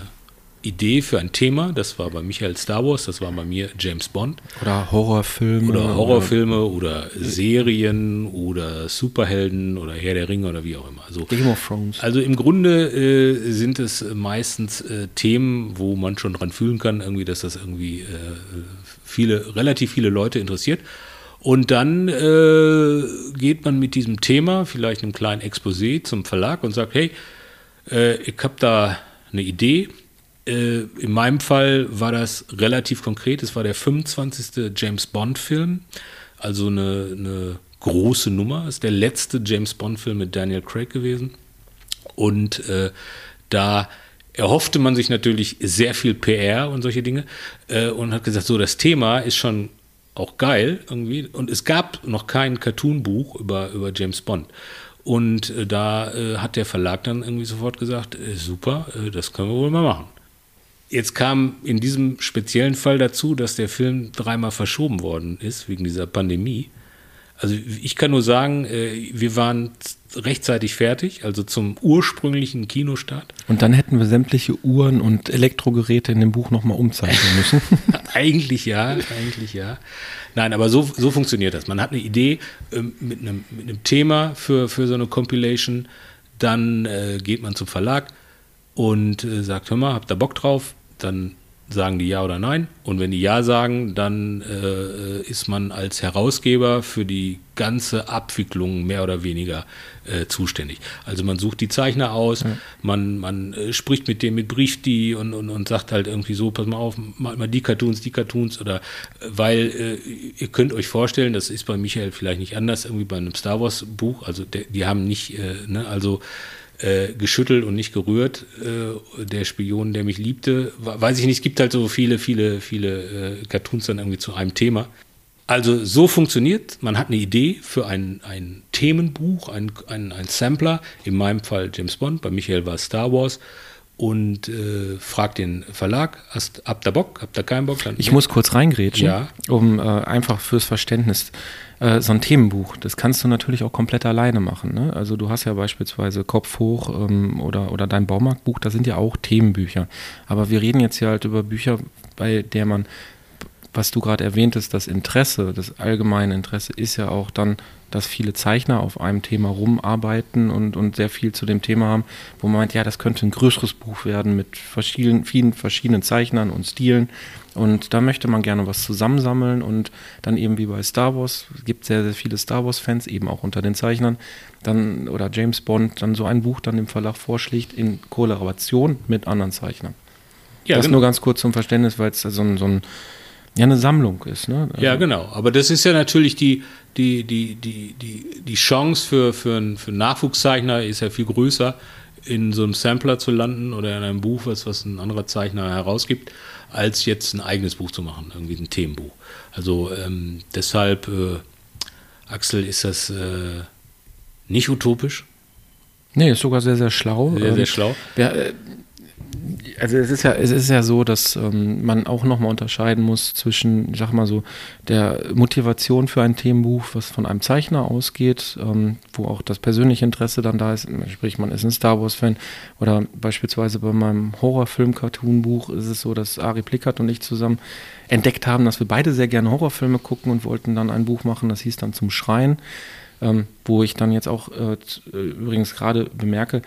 Idee für ein Thema, das war bei Michael Star Wars, das war bei mir James Bond. Oder Horrorfilme. Oder Horrorfilme oder Serien oder Superhelden oder Herr der Ringe oder wie auch immer. Also, Game of Thrones. also im Grunde äh, sind es meistens äh, Themen, wo man schon dran fühlen kann, irgendwie, dass das irgendwie äh, viele, relativ viele Leute interessiert. Und dann äh, geht man mit diesem Thema, vielleicht einem kleinen Exposé zum Verlag und sagt, hey, äh, ich habe da eine Idee. Äh, in meinem Fall war das relativ konkret. Es war der 25. James Bond-Film, also eine, eine große Nummer. Ist der letzte James Bond-Film mit Daniel Craig gewesen. Und äh, da erhoffte man sich natürlich sehr viel PR und solche Dinge äh, und hat gesagt, so das Thema ist schon auch geil irgendwie. Und es gab noch kein Cartoon-Buch über, über James Bond. Und äh, da äh, hat der Verlag dann irgendwie sofort gesagt, äh, super, äh, das können wir wohl mal machen. Jetzt kam in diesem speziellen Fall dazu, dass der Film dreimal verschoben worden ist wegen dieser Pandemie. Also ich kann nur sagen, äh, wir waren rechtzeitig fertig, also zum ursprünglichen Kinostart. Und dann hätten wir sämtliche Uhren und Elektrogeräte in dem Buch nochmal umzeichnen müssen. [LAUGHS] eigentlich ja, eigentlich ja. Nein, aber so, so funktioniert das. Man hat eine Idee ähm, mit, einem, mit einem Thema für, für so eine Compilation, dann äh, geht man zum Verlag und äh, sagt, hör mal, habt ihr Bock drauf? Dann sagen die ja oder nein. Und wenn die ja sagen, dann äh, ist man als Herausgeber für die ganze Abwicklung mehr oder weniger äh, zuständig. Also man sucht die Zeichner aus, ja. man, man äh, spricht mit dem mit Brief die und, und, und sagt halt irgendwie so, pass mal auf, mal, mal die Cartoons, die Cartoons oder weil äh, ihr könnt euch vorstellen, das ist bei Michael vielleicht nicht anders, irgendwie bei einem Star Wars Buch, also der, die haben nicht, äh, ne, also äh, geschüttelt und nicht gerührt. Äh, der Spion, der mich liebte, weiß ich nicht, es gibt halt so viele, viele, viele äh, Cartoons dann irgendwie zu einem Thema. Also so funktioniert, man hat eine Idee für ein, ein Themenbuch, ein, ein, ein Sampler, in meinem Fall James Bond, bei Michael war es Star Wars und äh, fragt den Verlag, hast, habt ihr Bock, habt ihr keinen Bock? Dann ich muss kurz reingrätschen, ja. um äh, einfach fürs Verständnis. Äh, so ein Themenbuch, das kannst du natürlich auch komplett alleine machen. Ne? Also du hast ja beispielsweise Kopf hoch ähm, oder, oder dein Baumarktbuch, da sind ja auch Themenbücher. Aber wir reden jetzt hier halt über Bücher, bei der man was du gerade erwähntest, das Interesse, das allgemeine Interesse ist ja auch dann, dass viele Zeichner auf einem Thema rumarbeiten und, und sehr viel zu dem Thema haben, wo man meint, ja, das könnte ein größeres Buch werden mit verschiedenen, vielen verschiedenen Zeichnern und Stilen. Und da möchte man gerne was zusammensammeln und dann eben wie bei Star Wars, es gibt sehr, sehr viele Star Wars-Fans, eben auch unter den Zeichnern, dann oder James Bond dann so ein Buch dann dem Verlag vorschlägt in Kollaboration mit anderen Zeichnern. Ja, das genau. nur ganz kurz zum Verständnis, weil es so ein, so ein ja eine Sammlung ist. Ne? Also ja, genau. Aber das ist ja natürlich die, die, die, die, die, die Chance für, für, einen, für einen Nachwuchszeichner ist ja viel größer, in so einem Sampler zu landen oder in einem Buch, was, was ein anderer Zeichner herausgibt, als jetzt ein eigenes Buch zu machen, irgendwie ein Themenbuch. Also ähm, deshalb, äh, Axel, ist das äh, nicht utopisch. Nee, ist sogar sehr, sehr schlau. Sehr, sehr schlau. Ja, äh, also es ist ja, es ist ja so, dass ähm, man auch nochmal unterscheiden muss zwischen, ich sag mal so, der Motivation für ein Themenbuch, was von einem Zeichner ausgeht, ähm, wo auch das persönliche Interesse dann da ist, sprich man ist ein Star Wars-Fan oder beispielsweise bei meinem Horrorfilm-Cartoon-Buch ist es so, dass Ari Plickert und ich zusammen entdeckt haben, dass wir beide sehr gerne Horrorfilme gucken und wollten dann ein Buch machen, das hieß dann Zum Schreien, ähm, wo ich dann jetzt auch äh, äh übrigens gerade bemerke,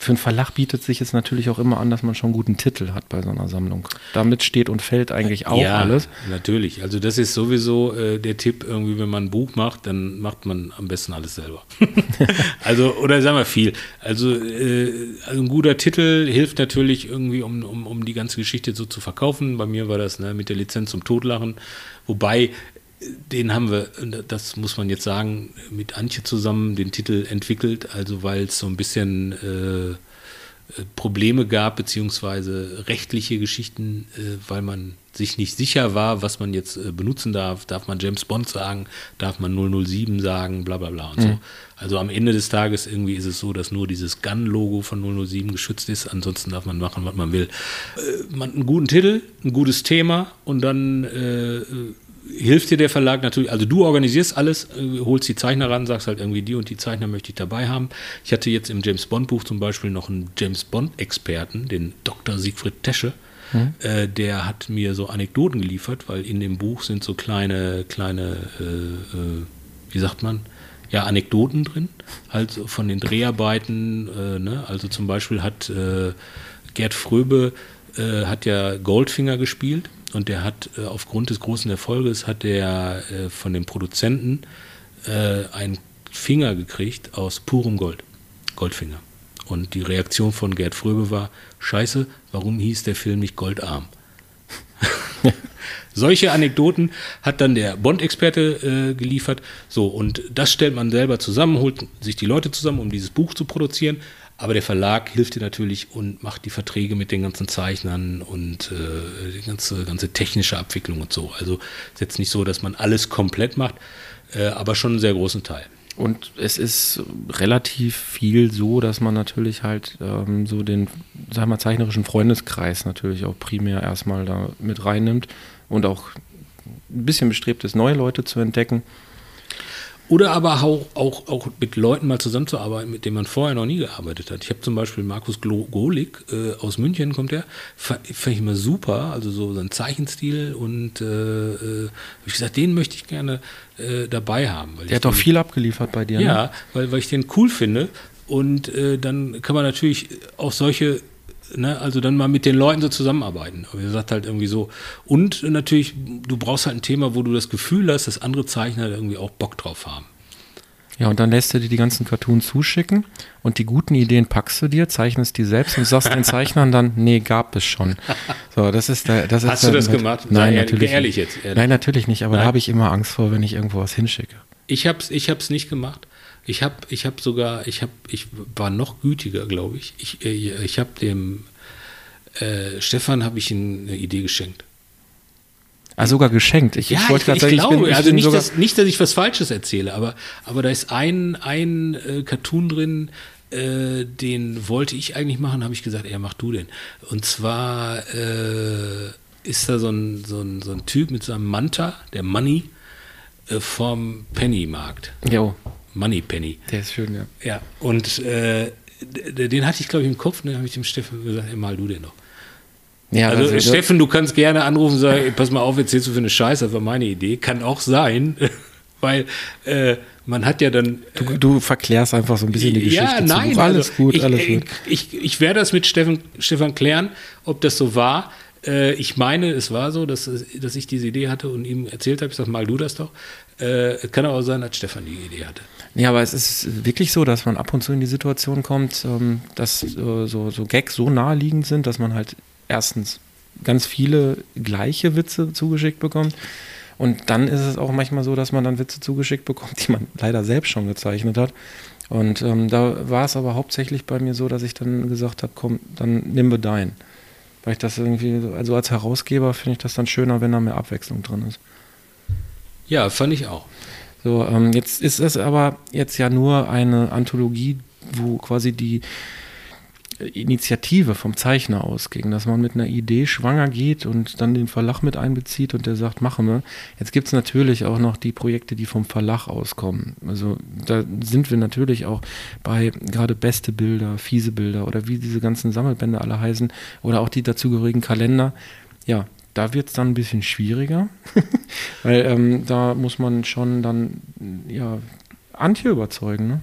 für einen Verlag bietet sich es natürlich auch immer an, dass man schon einen guten Titel hat bei so einer Sammlung. Damit steht und fällt eigentlich auch ja, alles. Natürlich. Also das ist sowieso äh, der Tipp, irgendwie, wenn man ein Buch macht, dann macht man am besten alles selber. [LAUGHS] also, oder sagen wir viel. Also, äh, also ein guter Titel hilft natürlich irgendwie, um, um, um die ganze Geschichte so zu verkaufen. Bei mir war das ne, mit der Lizenz zum Totlachen. Wobei den haben wir, das muss man jetzt sagen, mit Antje zusammen den Titel entwickelt, also weil es so ein bisschen äh, Probleme gab, beziehungsweise rechtliche Geschichten, äh, weil man sich nicht sicher war, was man jetzt äh, benutzen darf. Darf man James Bond sagen? Darf man 007 sagen? Bla bla bla und mhm. so. Also am Ende des Tages irgendwie ist es so, dass nur dieses Gun-Logo von 007 geschützt ist. Ansonsten darf man machen, was man will. Äh, man einen guten Titel, ein gutes Thema und dann äh, hilft dir der Verlag natürlich, also du organisierst alles, äh, holst die Zeichner ran, sagst halt irgendwie die und die Zeichner möchte ich dabei haben. Ich hatte jetzt im James Bond Buch zum Beispiel noch einen James Bond Experten, den Dr. Siegfried Tesche. Mhm. Äh, der hat mir so Anekdoten geliefert, weil in dem Buch sind so kleine, kleine, äh, äh wie sagt man, ja, Anekdoten drin, halt von den Dreharbeiten, äh, ne? also zum Beispiel hat äh, Gerd Fröbe hat ja Goldfinger gespielt und der hat äh, aufgrund des großen Erfolges hat der äh, von dem Produzenten äh, einen Finger gekriegt aus purem Gold, Goldfinger. Und die Reaktion von Gerd Fröbe war: Scheiße, warum hieß der Film nicht Goldarm? [LAUGHS] Solche Anekdoten hat dann der Bond-Experte äh, geliefert. So, und das stellt man selber zusammen, holt sich die Leute zusammen, um dieses Buch zu produzieren. Aber der Verlag hilft dir natürlich und macht die Verträge mit den ganzen Zeichnern und äh, die ganze, ganze technische Abwicklung und so. Also ist jetzt nicht so, dass man alles komplett macht, äh, aber schon einen sehr großen Teil. Und es ist relativ viel so, dass man natürlich halt ähm, so den, wir mal, zeichnerischen Freundeskreis natürlich auch primär erstmal da mit reinnimmt und auch ein bisschen bestrebt ist, neue Leute zu entdecken. Oder aber auch, auch, auch mit Leuten mal zusammenzuarbeiten, mit denen man vorher noch nie gearbeitet hat. Ich habe zum Beispiel Markus Golik äh, aus München, kommt der, fand ich immer super, also so sein Zeichenstil und äh, äh, hab ich gesagt, den möchte ich gerne äh, dabei haben. Der hat doch viel abgeliefert bei dir. Ne? Ja, weil, weil ich den cool finde. Und äh, dann kann man natürlich auch solche, ne, also dann mal mit den Leuten so zusammenarbeiten. Aber ihr sagt halt irgendwie so. Und natürlich, du brauchst halt ein Thema, wo du das Gefühl hast, dass andere Zeichner da irgendwie auch Bock drauf haben. Ja, und dann lässt du dir die ganzen Cartoons zuschicken und die guten Ideen packst du dir, zeichnest die selbst und sagst den Zeichnern dann, nee, gab es schon. So, das ist der, das Hast ist du der- das gemacht? Nein, Sei natürlich ehrlich nicht. jetzt, ehrlich. Nein, natürlich nicht, aber Nein. da habe ich immer Angst vor, wenn ich irgendwo was hinschicke. Ich hab's, ich hab's nicht gemacht. Ich habe ich hab sogar, ich, hab, ich war noch gütiger, glaube ich. Ich, äh, ich habe dem äh, Stefan habe ich eine Idee geschenkt. Ah, sogar geschenkt. Ich, ich wollte gerade ich sagen, glaube, ich bin, ich also nicht, sogar, dass, nicht, dass ich was Falsches erzähle, aber, aber da ist ein, ein äh, Cartoon drin, äh, den wollte ich eigentlich machen, habe ich gesagt, ja, mach du den. Und zwar äh, ist da so ein, so, ein, so ein Typ mit seinem Manta, der Money, äh, vom Pennymarkt. jo, Money Penny. der ist schön, ja. Ja, und äh, den hatte ich, glaube ich, im Kopf, und dann habe ich dem Steffen gesagt, ey, mal du den doch. Ja, Also, also, Steffen, du kannst gerne anrufen und sagen, ey, pass mal auf, erzählst du für eine Scheiße, das war meine Idee. Kann auch sein, [LAUGHS] weil äh, man hat ja dann. du, du verklärst einfach so ein bisschen die Geschichte. ja, nein, Buch. Alles also, gut, ich, alles ich, gut. Ich, ich werde das mit Steffen, Stefan klären, ob das so war. Äh, ich meine, es war so, dass, dass ich diese Idee hatte und ihm erzählt habe, ich sag mal, du das doch. Äh, kann aber auch sein, dass Stefan die Idee hatte. Ja, aber es ist wirklich so, dass man ab und zu in die Situation kommt, ähm, dass äh, so, so Gags so naheliegend sind, dass man halt erstens ganz viele gleiche Witze zugeschickt bekommt. Und dann ist es auch manchmal so, dass man dann Witze zugeschickt bekommt, [LAUGHS] die man leider selbst schon gezeichnet hat. Und ähm, da war es aber hauptsächlich bei mir so, dass ich dann gesagt habe, komm, dann nimm wir deinen. Weil ich das irgendwie, so- also als Herausgeber finde ich das dann schöner, wenn da mehr Abwechslung drin ist. Ja, fand ich auch. So, ähm, jetzt ist es aber jetzt ja nur eine Anthologie, wo quasi die Initiative vom Zeichner ausging, dass man mit einer Idee schwanger geht und dann den Verlag mit einbezieht und der sagt, machen wir. Jetzt gibt es natürlich auch noch die Projekte, die vom Verlag auskommen. Also da sind wir natürlich auch bei gerade beste Bilder, fiese Bilder oder wie diese ganzen Sammelbände alle heißen oder auch die dazugehörigen Kalender. Ja, da wird es dann ein bisschen schwieriger, [LAUGHS] weil ähm, da muss man schon dann ja Antje überzeugen. Ne?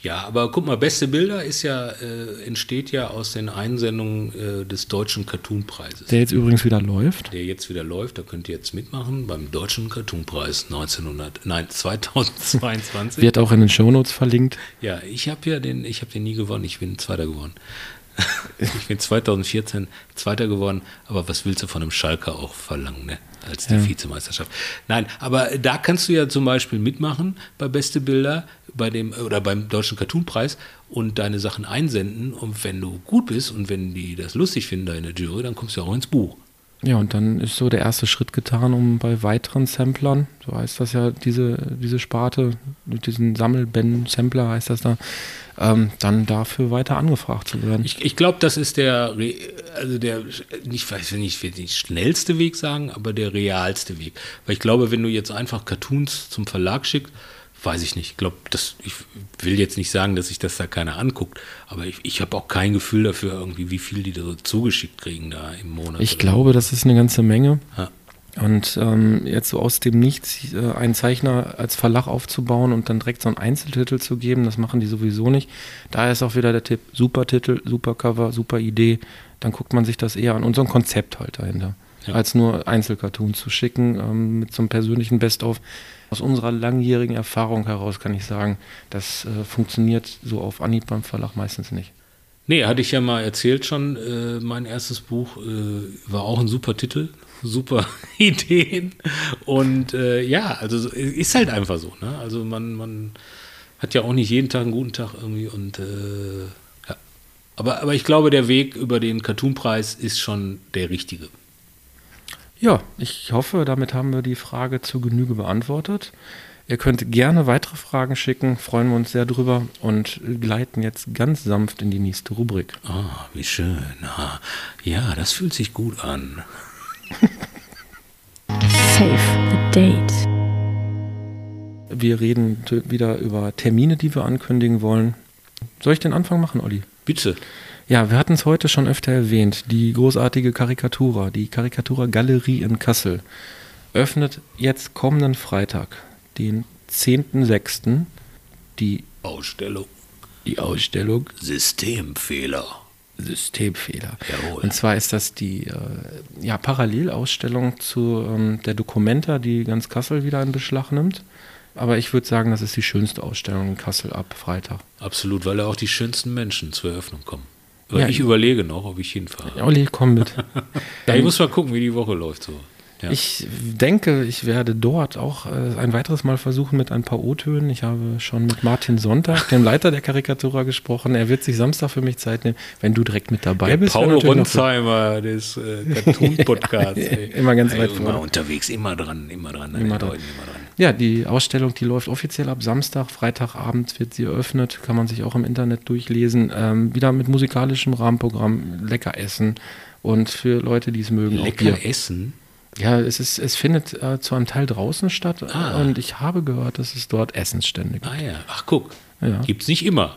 Ja, aber guck mal, beste Bilder ist ja, äh, entsteht ja aus den Einsendungen äh, des Deutschen Cartoonpreises. Der jetzt übrigens wieder läuft. der jetzt wieder läuft, da könnt ihr jetzt mitmachen beim Deutschen Cartoonpreis 1900, nein 2022. Wird auch in den Shownotes verlinkt. ja, ich habe ja den, ich habe den nie gewonnen, ich bin Zweiter geworden. [LAUGHS] ich bin 2014 Zweiter geworden, aber was willst du von einem Schalker auch verlangen, ne? Als die Ja. Vizemeisterschaft. Nein, aber da kannst du ja zum Beispiel mitmachen bei Beste Bilder, bei dem oder beim Deutschen Cartoonpreis und deine Sachen einsenden. Und wenn du gut bist und wenn die das lustig finden, deine Jury, dann kommst du ja auch ins Buch. Ja, und dann ist so der erste Schritt getan, um bei weiteren Samplern, so heißt das ja, diese, diese Sparte, mit diesen Sammelbänden-Sampler heißt das da, ähm, dann dafür weiter angefragt zu werden. Ich, ich glaube, das ist der, also der, nicht, weiß nicht, ich will nicht schnellste Weg sagen, aber der realste Weg. Weil ich glaube, wenn du jetzt einfach Cartoons zum Verlag schickst, weiß ich nicht. Ich glaube, das, ich will jetzt nicht sagen, dass sich das da keiner anguckt, aber ich, ich habe auch kein Gefühl dafür irgendwie, wie viel die da so zugeschickt kriegen da im Monat. Ich glaube, das ist eine ganze Menge. Ja. Und ähm, jetzt so aus dem Nichts äh, einen Zeichner als Verlag aufzubauen und dann direkt so einen Einzeltitel zu geben, das machen die sowieso nicht. Daher ist auch wieder der Tipp, super Titel, super Cover, super Idee, dann guckt man sich das eher an und so ein Konzept halt dahinter. Ja. Als nur Einzelcartoons zu schicken ähm, mit so einem persönlichen Best-of. Aus unserer langjährigen Erfahrung heraus kann ich sagen, das äh, funktioniert so auf Anhieb beim Verlag meistens nicht. Nee, hatte ich ja mal erzählt schon. Äh, mein erstes Buch äh, war auch ein super Titel, super [LAUGHS] Ideen. Und äh, ja, also so- ist halt einfach so. Ne? Also man, man hat ja auch nicht jeden Tag einen guten Tag irgendwie. Und äh, ja. Aber, aber ich glaube, der Weg über den Cartoonpreis ist schon der richtige. Ja, ich hoffe, damit haben wir die Frage zu Genüge beantwortet. Ihr könnt gerne weitere Fragen schicken, freuen wir uns sehr drüber und gleiten jetzt ganz sanft in die nächste Rubrik. Ah, wie schön. Ah, ja, das fühlt sich gut an. Save the date. wir reden wieder über Termine, die wir ankündigen wollen. Soll ich den Anfang machen, Olli? Bitte. Ja, wir hatten es heute schon öfter erwähnt. Die großartige Karikatura, die Karikatura Galerie in Kassel, öffnet jetzt kommenden Freitag, den 10.06., die, Ausstellung. die Ausstellung Systemfehler. Systemfehler. Jawohl. Und zwar ist das die äh, ja, Parallelausstellung zu ähm, der Documenta, die ganz Kassel wieder in Beschlag nimmt. Aber ich würde sagen, das ist die schönste Ausstellung in Kassel ab Freitag. Absolut, weil da auch die schönsten Menschen zur Eröffnung kommen. Aber Ja, ich überlege noch, ob ich hinfahre. Olli, komm mit. [LAUGHS] Ja, ich muss mal gucken, wie die Woche läuft so. Ja. Ich denke, ich werde dort auch äh, ein weiteres Mal versuchen mit ein paar O-Tönen. Ich habe schon mit Martin Sonntag, dem Leiter der Karikatura, gesprochen. Er wird sich Samstag für mich Zeit nehmen. Wenn du direkt mit dabei bist, wäre Paul Ronsheimer des äh, Cartoon-Podcasts. [LAUGHS] Immer ganz weit Immer vorne. unterwegs, immer dran, immer dran. an Immer dran. Leuten, immer dran. Ja, die Ausstellung, die läuft offiziell ab Samstag, Freitagabend wird sie eröffnet, kann man sich auch im Internet durchlesen. Ähm, wieder mit musikalischem Rahmenprogramm, lecker essen und für Leute, die es mögen, auch Lecker Bier. essen. Ja, es, ist, es findet äh, zu einem Teil draußen statt Ah. und ich habe gehört, dass es dort Essensstände gibt. Ah ja, ach guck, Ja. gibt's nicht immer.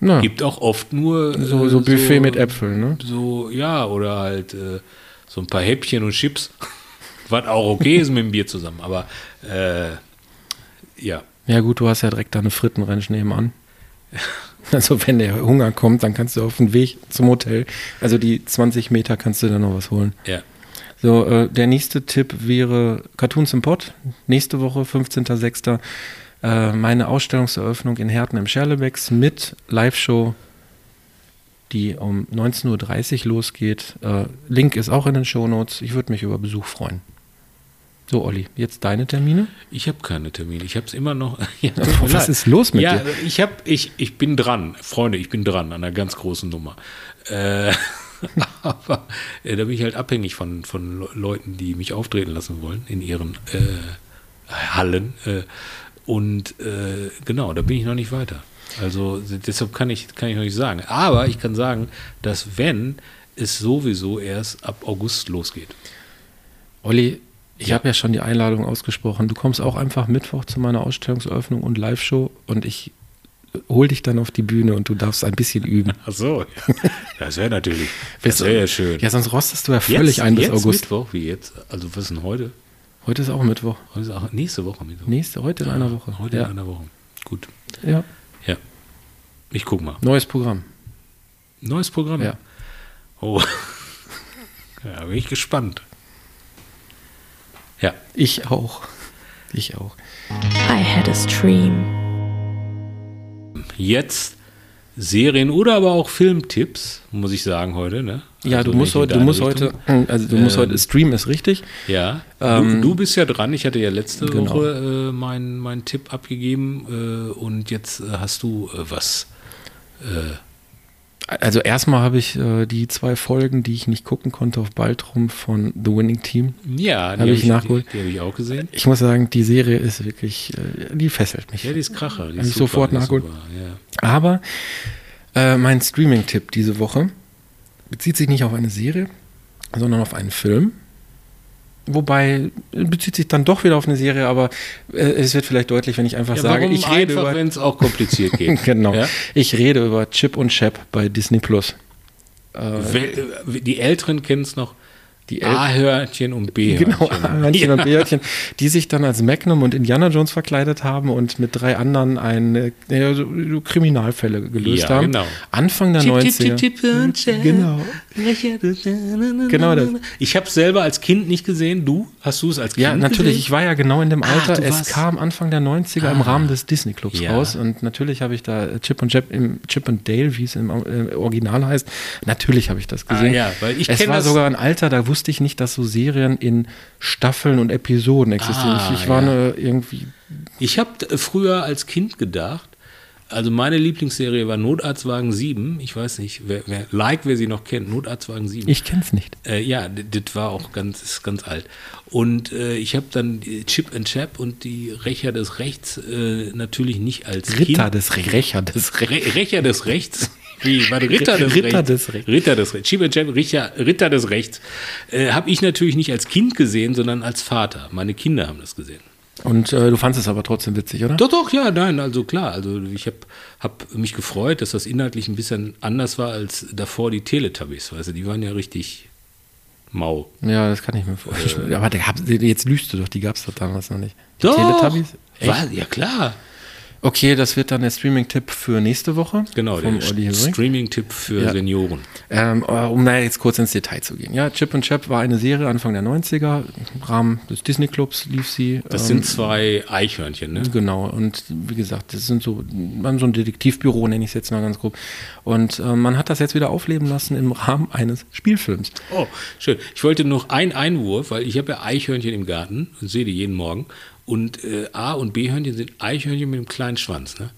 Na, Gibt auch oft nur äh, so, so Buffet mit Äpfeln, ne? So, ja, oder halt äh, so ein paar Häppchen und Chips. Was auch okay ist mit dem Bier zusammen, aber äh, ja. Ja gut, du hast ja direkt da eine Frittenranch nebenan. [LAUGHS] Also wenn der Hunger kommt, dann kannst du auf dem Weg zum Hotel, also die 20 Meter kannst du dann noch was holen. Ja. So, äh, der nächste Tipp wäre Cartoons im Pott. Nächste Woche, 15.06. Äh, meine Ausstellungseröffnung in Herten im Scherlebecks mit Live-Show, die um 19.30 Uhr losgeht. Äh, Link ist auch in den Shownotes. Ich würde mich über Besuch freuen. So, Olli, jetzt deine Termine? Ich habe keine Termine. Ich habe es immer noch. [LAUGHS] Ja, [LAUGHS] Was leid. ist los mit ja, dir? Ich, hab, ich, ich bin dran, Freunde, ich bin dran an einer ganz großen Nummer. Äh, [LAUGHS] aber äh, da bin ich halt abhängig von, von Le- Leuten, die mich auftreten lassen wollen in ihren äh, Hallen. Äh, und äh, genau, da bin ich noch nicht weiter. Also deshalb kann ich, kann ich noch nicht sagen. Aber ich kann sagen, dass wenn es sowieso erst ab August losgeht. Olli, ich Ja. habe ja schon die Einladung ausgesprochen. Du kommst auch einfach Mittwoch zu meiner Ausstellungseröffnung und Live-Show und ich hol dich dann auf die Bühne und du darfst ein bisschen üben. Ach so, ja. das wäre natürlich, [LAUGHS] das wäre ja schön. Ja, sonst rostest du ja völlig ein bis jetzt August. Mittwoch, wie jetzt? Also was ist denn heute? Heute ist auch Mittwoch. Heute ist auch nächste Woche Mittwoch. Nächste, heute in einer Woche. Heute ja. in einer Woche. Gut. ja. Ja. Ich guck mal. Neues Programm. Neues Programm? Ja. Oh. [LAUGHS] Ja, bin ich gespannt. Ja. Ich auch. Ich auch. I had a stream. Jetzt Serien oder aber auch Filmtipps, muss ich sagen heute, ne? Ja, Also du musst nicht in heute, du musst Richtung. heute, also du musst Ähm, heute, Stream ist richtig. Ja, Ähm, du, du bist ja dran. Ich hatte ja letzte genau. Woche äh, meinen meinen Tipp abgegeben äh, und jetzt äh, hast du äh, was. Also erstmal habe ich äh, die zwei Folgen, die ich nicht gucken konnte, auf Baltrum von The Winning Team. ja, die Habe ich nachgeholt. Die, die habe ich auch gesehen. Ich muss sagen, die Serie ist wirklich, äh, die fesselt mich. Ja, die ist Kracher. Die ist ich sofort nachgeholt. super, Ja. Aber äh, mein Streaming-Tipp diese Woche bezieht sich nicht auf eine Serie, sondern auf einen Film. Wobei bezieht sich dann doch wieder auf eine Serie, aber äh, es wird vielleicht deutlich, wenn ich einfach Ja, sage, ich rede einfach, über wenn es auch kompliziert [LAUGHS] geht. genau, Ja? ich rede über Chip und Chap bei Disney Plus. Äh, äh, Die Älteren kennen es noch. Die A-Hörnchen und B-Hörnchen. Genau, Hörnchen und Bärchen, die sich dann als Magnum und Indiana Jones verkleidet haben und mit drei anderen eine, ja, so Kriminalfälle gelöst Ja, haben. genau. Anfang der 90er. Genau. Genau das. Ich habe es selber als Kind nicht gesehen. Du? Hast du es als Kind Ja, natürlich. gesehen? Ich war ja genau in dem Ah, Alter. du es warst- kam Anfang der 90er im Ah. Rahmen des Disney Clubs Ja. raus. Und natürlich habe ich da Chip und Jap im Chip und Dale, wie es im äh, Original heißt. Natürlich habe ich das gesehen. Ah, ja, weil ich es war das- sogar ein Alter, da wusste ich nicht, dass so Serien in Staffeln und Episoden existieren. Ah, ich, ich war ja. eine irgendwie. Ich habe früher als Kind gedacht, also meine Lieblingsserie war Notarztwagen 7. Ich weiß nicht, wer, wer like, wer sie noch kennt, Notarztwagen 7. Ich kenn's nicht. Äh, ja, das war auch ganz, ist ganz alt. Und äh, ich habe dann Chip and Chap und die Rächer des Rechts äh, natürlich nicht als Ritter Kind. des Rächer des Re Rächer des Rechts. [LAUGHS] Wie, warte, Ritter des Ritter Rechts. des Rechts. Ritter des Rechts. Chap, Richter, Ritter des Rechts. Äh, habe ich natürlich nicht als Kind gesehen, sondern als Vater. Meine Kinder haben das gesehen. Und äh, du fandest es aber trotzdem witzig, oder? Doch, doch, ja, nein, also klar. Also ich habe hab mich gefreut, dass das inhaltlich ein bisschen anders war als davor die Teletubbies. Weißt du, die waren ja richtig mau. Ja, das kann ich mir vorstellen. aber der, jetzt lügst du doch, die gab es doch damals noch nicht. Die Doch. Teletubbies? Echt? War, ja, klar. Okay, das wird dann der Streaming-Tipp für nächste Woche. Genau, vom der. Streaming-Tipp für Ja. Senioren. Ähm, um da jetzt kurz ins Detail zu gehen. Ja, Chip und Chap war eine Serie Anfang der 90er. Im Rahmen des Disney-Clubs lief sie. Das Ähm, sind zwei Eichhörnchen, ne? Genau, und wie gesagt, das sind so, man so ein Detektivbüro, nenne ich es jetzt mal ganz grob. Und äh, man hat das jetzt wieder aufleben lassen im Rahmen eines Spielfilms. Oh, schön. Ich wollte noch einen Einwurf, weil ich habe ja Eichhörnchen im Garten und sehe die jeden Morgen. Und äh, A- und B-Hörnchen sind Eichhörnchen mit einem kleinen Schwanz, ne?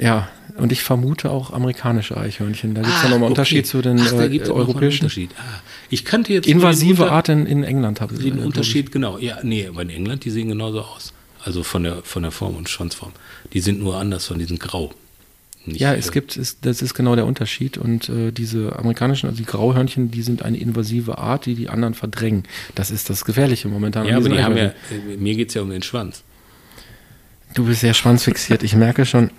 Ja, und ich vermute auch amerikanische Eichhörnchen. Da gibt es Ah, ja nochmal okay. Unterschied zu den Ach, äh, einen europäischen. Unterschied. Ah, ich kannte jetzt Invasive Unter- Art in, in England habe ich. Den Unterschied, genau. Ja, nee, aber in England, die sehen genauso aus. Also von der, von der Form und Schwanzform. Die sind nur anders, von diesen grau. Nicht, Ja, es gibt, es, das ist genau der Unterschied. Und äh, diese amerikanischen, also die Grauhörnchen, die sind eine invasive Art, die die anderen verdrängen. Das ist das Gefährliche momentan. Ja, aber die haben ja, äh, mir geht es ja um den Schwanz. Du bist sehr schwanzfixiert, ich merke schon.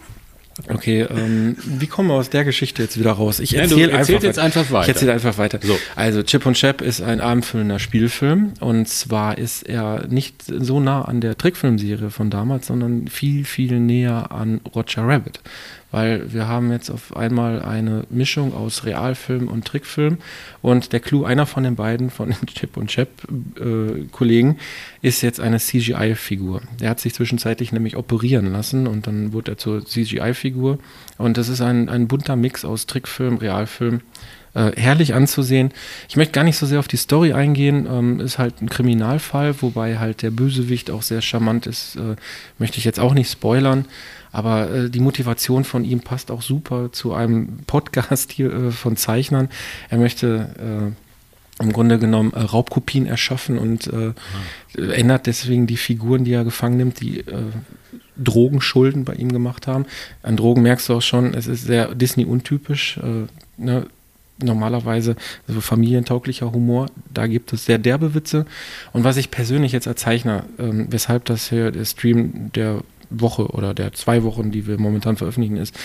Okay, ähm, wie kommen wir aus der Geschichte jetzt wieder raus? Ich erzähle erzählst einfach, jetzt einfach weiter. Ich erzähle einfach weiter. So. Also Chip und Chap ist ein abendfüllender Spielfilm und zwar ist er nicht so nah an der Trickfilmserie von damals, sondern viel, viel näher an Roger Rabbit. Weil wir haben jetzt auf einmal eine Mischung aus Realfilm und Trickfilm und der Clou einer von den beiden, von den [LAUGHS] Chip und Chap äh, ist jetzt eine CGI-Figur. Der hat sich zwischenzeitlich nämlich operieren lassen und dann wurde er zur CGI-Figur und das ist ein, ein bunter Mix aus Trickfilm, Realfilm, äh, herrlich anzusehen. Ich möchte gar nicht so sehr auf die Story eingehen. Ähm, ist halt ein Kriminalfall, wobei halt der Bösewicht auch sehr charmant ist. Äh, möchte ich jetzt auch nicht spoilern. Aber äh, die Motivation von ihm passt auch super zu einem [LAUGHS] Podcast hier äh, von Zeichnern. Er möchte äh, im Grunde genommen äh, Raubkopien erschaffen und äh, ändert deswegen die Figuren, die er gefangen nimmt, die äh, Drogenschulden bei ihm gemacht haben. An Drogen merkst du auch schon, es ist sehr Disney-untypisch. Ne? Normalerweise also familientauglicher Humor, da gibt es sehr derbe Witze. Und was ich persönlich jetzt als Zeichner, ähm, weshalb das hier der Stream der Woche oder der zwei Wochen, die wir momentan veröffentlichen, ist,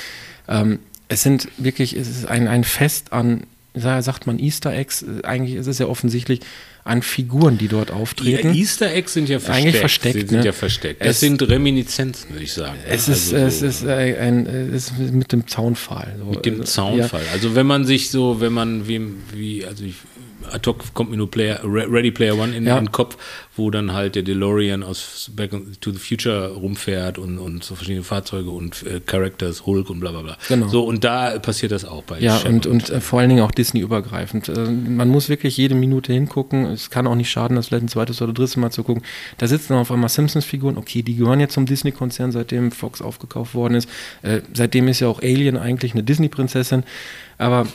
ähm, es sind wirklich, es ist ein, ein Fest an, sagt man Easter Eggs, äh, eigentlich ist es ja offensichtlich, an Figuren, die dort Ja, auftreten. Easter Eggs sind ja versteckt. Eigentlich versteckt, Sie sind ne? ja versteckt. Es- Das sind Reminiszenzen, würde ich sagen. Es ist, Also es so- ist, äh, ein, äh, es ist mit dem Zaunfall. So. Mit dem Also, Zaunfall. Also wenn man sich so, wenn man wie, wie also ich, ad hoc kommt mir nur Player, Re- Ready Player One in, Ja. in den Kopf, wo dann halt der DeLorean aus Back to the Future rumfährt und, und so verschiedene Fahrzeuge und äh, Characters, Hulk und bla bla bla. Genau. So, und da passiert das auch bei Ja, Shep und, und äh, vor allen Dingen auch Disney-übergreifend. Äh, man muss wirklich jede Minute hingucken. Es kann auch nicht schaden, das vielleicht ein zweites oder drittes Mal zu gucken. Da sitzen dann auf einmal Simpsons-Figuren. Okay, die gehören jetzt zum Disney-Konzern, seitdem Fox aufgekauft worden ist. Äh, seitdem ist ja auch Alien eigentlich eine Disney-Prinzessin. Aber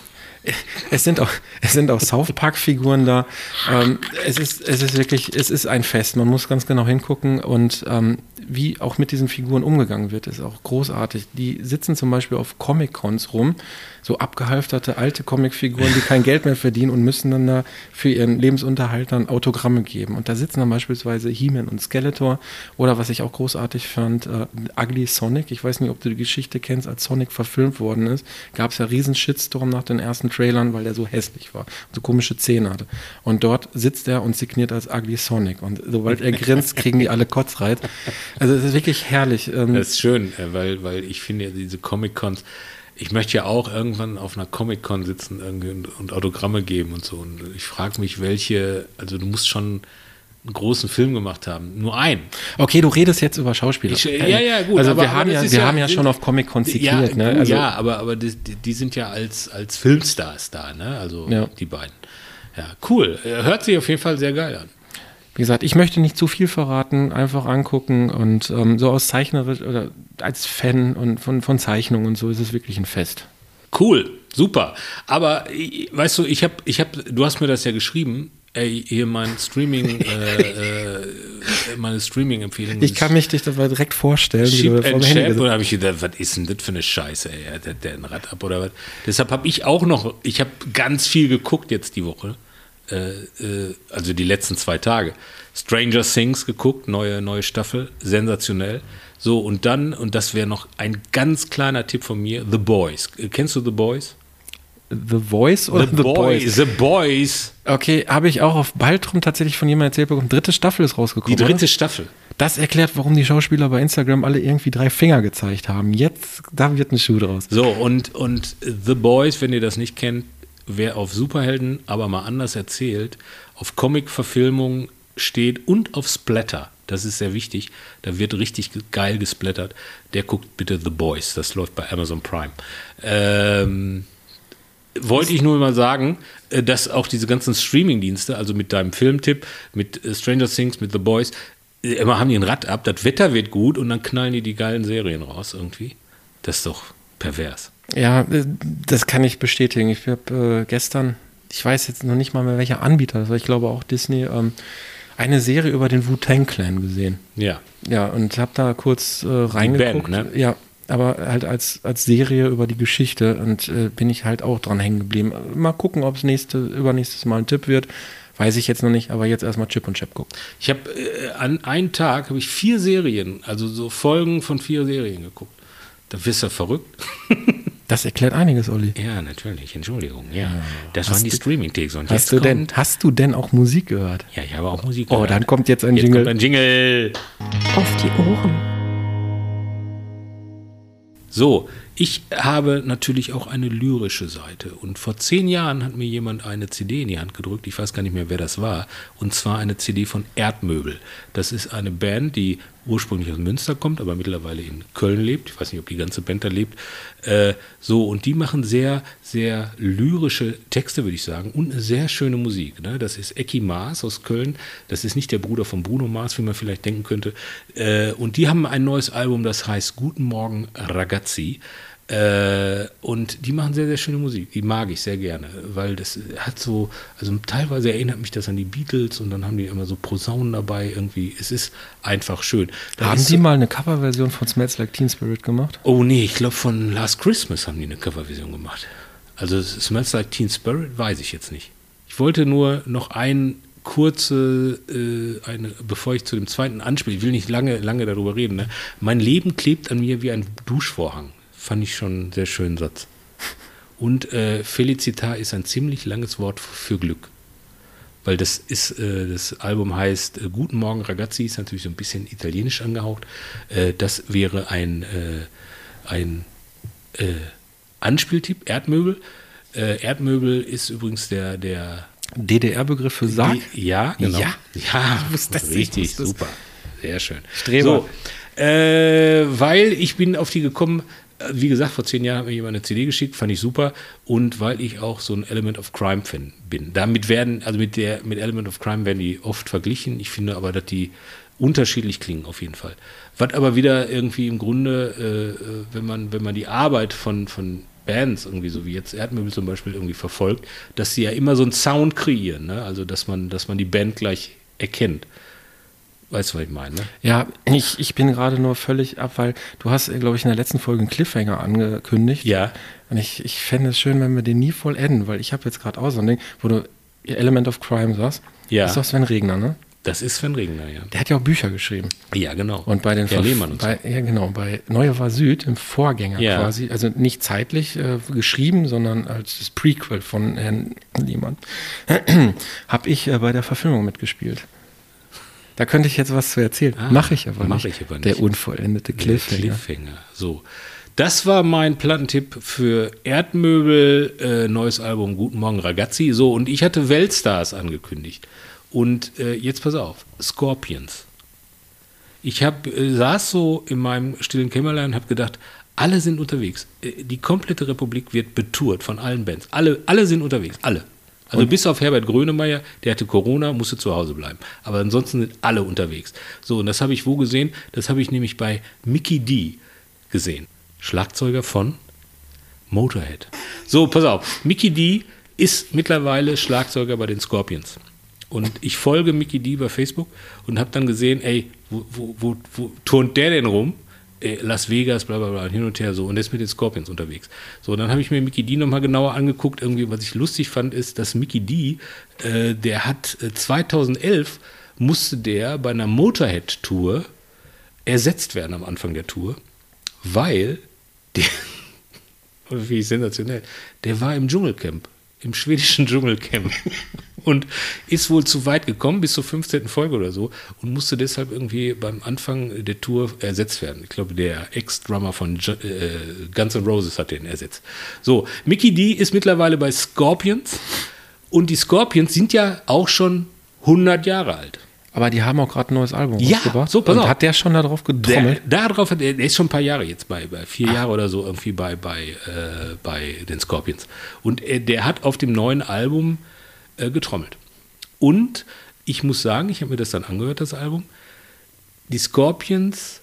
es sind auch, es sind auch South Park-Figuren da. Ähm, es, ist, es ist wirklich, es ist ein Fest. Man muss ganz genau hingucken und ähm, wie auch mit diesen Figuren umgegangen wird, ist auch großartig. Die sitzen zum Beispiel auf Comic-Cons rum, so abgehalfterte alte Comicfiguren, die kein Geld mehr verdienen und müssen dann da für ihren Lebensunterhalt dann Autogramme geben. Und da sitzen dann beispielsweise He-Man und Skeletor oder was ich auch großartig fand, äh, Ugly Sonic. Ich weiß nicht, ob du die Geschichte kennst, als Sonic verfilmt worden ist, gab es ja riesen Shitstorm nach den ersten Trailern, weil der so hässlich war, so komische Zähne hatte. Und dort sitzt er und signiert als Ugly Sonic. Und sobald er grinst, kriegen die alle Kotzreit. Also es ist wirklich herrlich. Ähm, Das ist schön, äh, weil, weil ich finde ja diese Comic-Cons, ich möchte ja auch irgendwann auf einer Comic-Con sitzen und, Autogramme geben und so. Und ich frage mich, welche, also du musst schon einen großen Film gemacht haben. Nur einen. Okay, du redest jetzt über Schauspieler. Ich, ja, ja, gut. Also aber, wir haben ja, wir ist haben ja schon auf Comic-Con Ja, zitiert, ne? Also, ja, aber, aber die, die sind ja als, als Filmstars da, ne? Also Ja. die beiden. Ja, cool. Äh, Hört sich auf jeden Fall sehr geil an. Wie gesagt, ich möchte nicht zu viel verraten, einfach angucken und ähm, so aus zeichnerisch oder als Fan und von, von Zeichnungen und so ist es wirklich ein Fest. Cool, super. Aber weißt du, ich habe, ich habe, du hast mir das ja geschrieben. Ey, hier mein Streaming, [LAUGHS] äh, äh, meine Streaming-Empfehlung. Ich kann mich dich dabei direkt vorstellen, and Chap, gesessen oder habe ich gedacht, was ist denn das für eine Scheiße, ey? Hat der ein Rad ab oder was? Deshalb habe ich auch noch, ich habe ganz viel geguckt jetzt die Woche. Äh, äh, also die letzten zwei Tage. Stranger Things geguckt, neue, neue Staffel, sensationell. So, und dann, und das wäre noch ein ganz kleiner Tipp von mir, The Boys. Äh, Kennst du The Boys? The Voice oder The, Boys. The Boys. Okay, habe ich auch auf Baltrum tatsächlich von jemandem erzählt bekommen. Dritte Staffel ist Die rausgekommen. dritte oder? Staffel. Das erklärt, warum die Schauspieler bei Instagram alle irgendwie drei Finger gezeigt haben. Jetzt, da wird ein Schuh draus. So, und, und The Boys, wenn ihr das nicht kennt, wer auf Superhelden, aber mal anders erzählt, auf Comic-Verfilmungen steht und auf Splatter. Das ist sehr wichtig. Da wird richtig geil gesplattert. Der guckt bitte The Boys. Das läuft bei Amazon Prime. Ähm, wollte ich nur mal sagen, äh, dass auch diese ganzen Streaming-Dienste, also mit deinem Filmtipp, mit äh, Stranger Things, mit The Boys, äh, immer haben die ein Rad ab, das Wetter wird gut und dann knallen die die geilen Serien raus irgendwie. Das ist doch pervers. Ja, äh, das kann ich bestätigen. Ich habe äh, gestern, ich weiß jetzt noch nicht mal mehr welcher Anbieter, das war ich glaube auch Disney, ähm, eine Serie über den Wu-Tang Clan gesehen. Ja. Ja, und habe da kurz äh, reingeguckt. Band, ne? Ja, aber halt als, als Serie über die Geschichte und äh, bin ich halt auch dran hängen geblieben. Mal gucken, ob es nächste, übernächstes Mal ein Tipp wird. Weiß ich jetzt noch nicht, aber jetzt erstmal Chip und Chap gucken. Ich habe äh, an einem Tag habe ich vier Serien, also so Folgen von vier Serien geguckt. Da wirst du verrückt. [LAUGHS] Das erklärt einiges, Olli. Ja, natürlich. Entschuldigung. Ja, das Hast waren die Streaming-Takes. Und Hast jetzt du, denn, hast du denn auch Musik gehört? Ja, ich habe auch Musik Oh, gehört. dann kommt jetzt ein Jetzt Jingle. kommt ein Jingle. Auf die Ohren. So, ich habe natürlich auch eine lyrische Seite. Und vor zehn Jahren hat mir jemand eine CD in die Hand gedrückt. Ich weiß gar nicht mehr, wer das war. Und zwar eine CD von Erdmöbel. Das ist eine Band, die ursprünglich aus Münster kommt, aber mittlerweile in Köln lebt. Ich weiß nicht, ob die ganze Band da lebt. Äh, so, und die machen sehr, sehr lyrische Texte, würde ich sagen. Und eine sehr schöne Musik. Ne? Das ist Ecki Maas aus Köln. Das ist nicht der Bruder von Bruno Maas, wie man vielleicht denken könnte. Äh, und die haben ein neues Album, das heißt Guten Morgen Ragazzi. Äh, und die machen sehr, sehr schöne Musik. Die mag ich sehr gerne, weil das hat so, also teilweise erinnert mich das an die Beatles und dann haben die immer so Posaunen dabei irgendwie. Es ist einfach schön. Da Haben die so- mal eine Coverversion von Smells Like Teen Spirit gemacht? Oh nee, ich glaube von Last Christmas haben die eine Coverversion gemacht. Also Smells Like Teen Spirit weiß ich jetzt nicht. Ich wollte nur noch ein kurze, äh, eine, bevor ich zu dem zweiten anspiele, ich will nicht lange, lange darüber reden. Ne? Mein Leben klebt an mir wie ein Duschvorhang. Fand ich schon einen sehr schönen Satz. Und äh, Felicita ist ein ziemlich langes Wort für Glück. Weil das ist, äh, das Album heißt äh, Guten Morgen Ragazzi, ist natürlich so ein bisschen italienisch angehaucht. Äh, das wäre ein, äh, ein äh, Anspieltipp, Erdmöbel. Erdmöbel ist übrigens der, der DDR-Begriff für Sarg? die, ja, genau. Ja. ja [LAUGHS] das, ich richtig, super. Sehr schön. Streber. So, weil ich bin auf die gekommen, wie gesagt, vor zehn Jahren hat mir jemand eine CD geschickt, fand ich super. Und weil ich auch so ein Element of Crime-Fan bin. Damit werden, also mit der, mit Element of Crime werden die oft verglichen. Ich finde aber, dass die unterschiedlich klingen auf jeden Fall. Was aber wieder irgendwie im Grunde, äh, äh, wenn man, wenn man die Arbeit von, von Bands irgendwie so wie jetzt Erdmöbel zum Beispiel irgendwie verfolgt, dass sie ja immer so einen Sound kreieren, ne? Also dass man, dass man die Band gleich erkennt. Weißt du, was ich meine? Ne? Ja, ich, ich bin gerade nur völlig ab, weil du hast, glaube ich, in der letzten Folge einen Cliffhanger angekündigt. Ja. Und ich, ich fände es schön, wenn wir den nie vollenden, weil ich habe jetzt gerade auch so ein Ding, wo du Element of Crime sagst. Ja. Das ist doch Sven Regner, ne? Das ist Sven Regner, ja. Der hat ja auch Bücher geschrieben. Ja, genau. Und bei den Herr Lehmann und so. bei, Ja, genau, bei Neue war Süd, im Vorgänger Ja. quasi, also nicht zeitlich äh, geschrieben, sondern als das Prequel von Herrn Lehmann, [CLEARS THROAT] habe ich äh, bei der Verfilmung mitgespielt. Da könnte ich jetzt was zu erzählen. Ah, Mache ich aber mach nicht. ich aber nicht. Der unvollendete Cliffhanger. Cliffhanger. So. Das war mein Plattentipp für Erdmöbel, äh, neues Album Guten Morgen Ragazzi. So, und ich hatte Weltstars angekündigt. Und äh, jetzt pass auf, Scorpions. Ich hab, äh, saß so in meinem stillen Kämmerlein und habe gedacht, alle sind unterwegs. Äh, Die komplette Republik wird betourt von allen Bands. Alle, alle sind unterwegs, alle. Also bis auf Herbert Grönemeyer, der hatte Corona, musste zu Hause bleiben. Aber ansonsten sind alle unterwegs. So, und das habe ich wo gesehen? Das habe ich nämlich bei Mickey D gesehen. Schlagzeuger von Motorhead. So, pass auf. Mickey D ist mittlerweile Schlagzeuger bei den Scorpions. Und ich folge Mickey D bei Facebook und habe dann gesehen, ey, wo, wo, wo, wo turnt der denn rum? Äh, Las Vegas, bla bla bla, hin und her so. Und der ist mit den Scorpions unterwegs. So, dann habe ich mir Mickey D nochmal genauer angeguckt. Irgendwie, was ich lustig fand, ist, dass Mickey D, äh, der hat äh, 2011 musste der bei einer Motorhead-Tour ersetzt werden am Anfang der Tour, weil der, [LAUGHS] wie sensationell, der war im Dschungelcamp, im schwedischen Dschungelcamp und ist wohl zu weit gekommen, bis zur 15. Folge oder so und musste deshalb irgendwie beim Anfang der Tour ersetzt werden. Ich glaube, der Ex-Drummer von Ju- äh, Guns N' Roses hat den ersetzt. So, Mickey D ist mittlerweile bei Scorpions und die Scorpions sind ja auch schon 100 Jahre alt. Aber die haben auch gerade ein neues Album Ja, rausgebracht. so, pass Und auf. hat der schon darauf Der, getrommelt? darauf hat er, der ist schon ein paar Jahre jetzt bei, bei vier Jahre oder so irgendwie bei, bei, äh, bei den Scorpions. Und er, der hat auf dem neuen Album äh, getrommelt. Und ich muss sagen, ich habe mir das dann angehört, das Album. Die Scorpions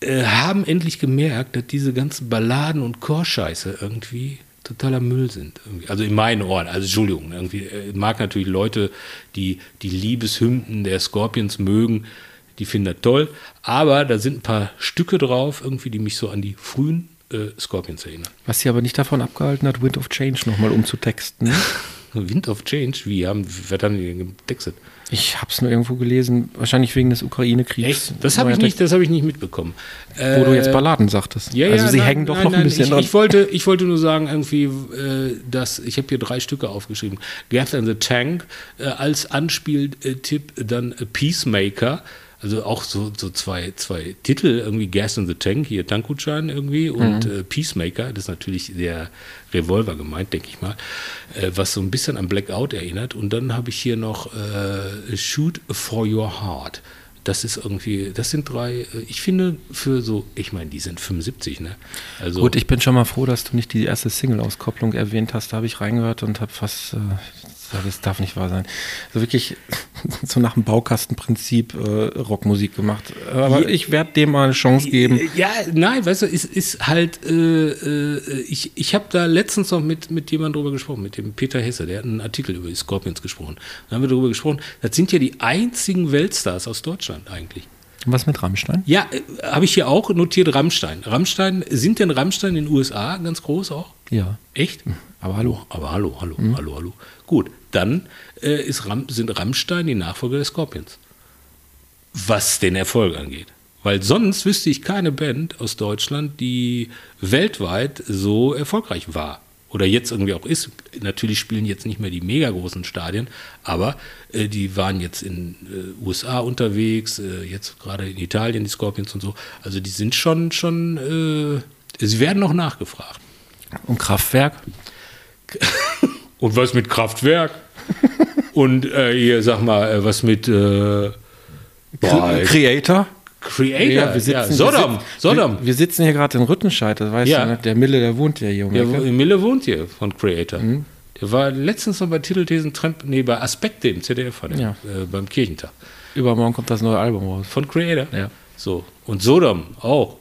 äh, haben endlich gemerkt, dass diese ganzen Balladen und Chorscheiße irgendwie totaler Müll sind. Irgendwie. Also in meinen Ohren, also Entschuldigung, irgendwie äh, mag natürlich Leute, die die Liebeshymnen der Scorpions mögen, die finden das toll, aber da sind ein paar Stücke drauf, irgendwie, die mich so an die frühen äh, Scorpions erinnern. Was sie aber nicht davon abgehalten hat, Wind of Change nochmal umzutexten. [LAUGHS] Wind of Change, wie haben, haben die denn getextet? Ich habe es nur irgendwo gelesen, wahrscheinlich wegen des Ukraine-Kriegs. Das habe ich nicht, das habe ich nicht mitbekommen. Wo du jetzt Äh, Balladen sagtest. Ja, also ja, sie nein, hängen doch nein, noch nein, ein bisschen ich, dran. ich wollte, ich wollte nur sagen, irgendwie, äh, dass ich habe hier drei Stücke aufgeschrieben. Gath and the Tank äh, als Anspieltipp, dann äh, Peacemaker. Also auch so, so zwei, zwei Titel, irgendwie Gas in the Tank, hier Tankgutschein irgendwie und Mhm. äh, Peacemaker, das ist natürlich der Revolver gemeint, denke ich mal, äh, was so ein bisschen an Blackout erinnert. Und dann habe ich hier noch äh, Shoot for Your Heart. Das ist irgendwie, das sind drei, äh, ich finde für so, ich meine, die sind 75, ne? Also, Gut, ich bin schon mal froh, dass du nicht die erste Single-Auskopplung erwähnt hast. Da habe ich reingehört und habe fast, äh, das darf nicht wahr sein. So wirklich [LAUGHS] so nach dem Baukastenprinzip äh, Rockmusik gemacht. Aber Ja. ich werde dem mal eine Chance geben. Ja, nein, weißt du, es ist halt, äh, äh, ich, ich habe da letztens noch mit, mit jemandem drüber gesprochen, mit dem Peter Hesse, der hat einen Artikel über die Scorpions gesprochen. Da haben wir darüber gesprochen, das sind ja die einzigen Weltstars aus Deutschland eigentlich. Und was mit Rammstein? Ja, äh, habe ich hier auch notiert, Rammstein. Rammstein, sind denn Rammstein in den USA ganz groß auch? Ja. Echt? Aber hallo. Aber hallo, hallo, hallo, hallo. Gut, dann äh, ist Ram, sind Rammstein die Nachfolger der Scorpions. Was den Erfolg angeht. Weil sonst wüsste ich keine Band aus Deutschland, die weltweit so erfolgreich war. Oder jetzt irgendwie auch ist. Natürlich spielen jetzt nicht mehr die mega großen Stadien, aber äh, die waren jetzt in äh, USA unterwegs, äh, jetzt gerade in Italien, die Scorpions und so. Also die sind schon, schon, äh, sie werden noch nachgefragt. Und Kraftwerk? [LAUGHS] Und was mit Kraftwerk? [LAUGHS] Und äh, hier, sag mal, äh, was mit äh, boah, Creator? Creator? Ja, wir sitzen, ja, Sodom, wir, sitzen- Sodom. Wir, wir sitzen hier gerade in Rüttenscheid, das weißt Ja. du, ne? Der Mille, der wohnt ja hier um Ja, Ecke. Mille wohnt hier von Creator. Der war letztens noch bei Titelthesen Tramp, nee, bei Aspekte im ZDF der, Ja. äh, beim Kirchentag. Übermorgen kommt das neue Album raus. Von Creator. Ja. So. Und Sodom auch.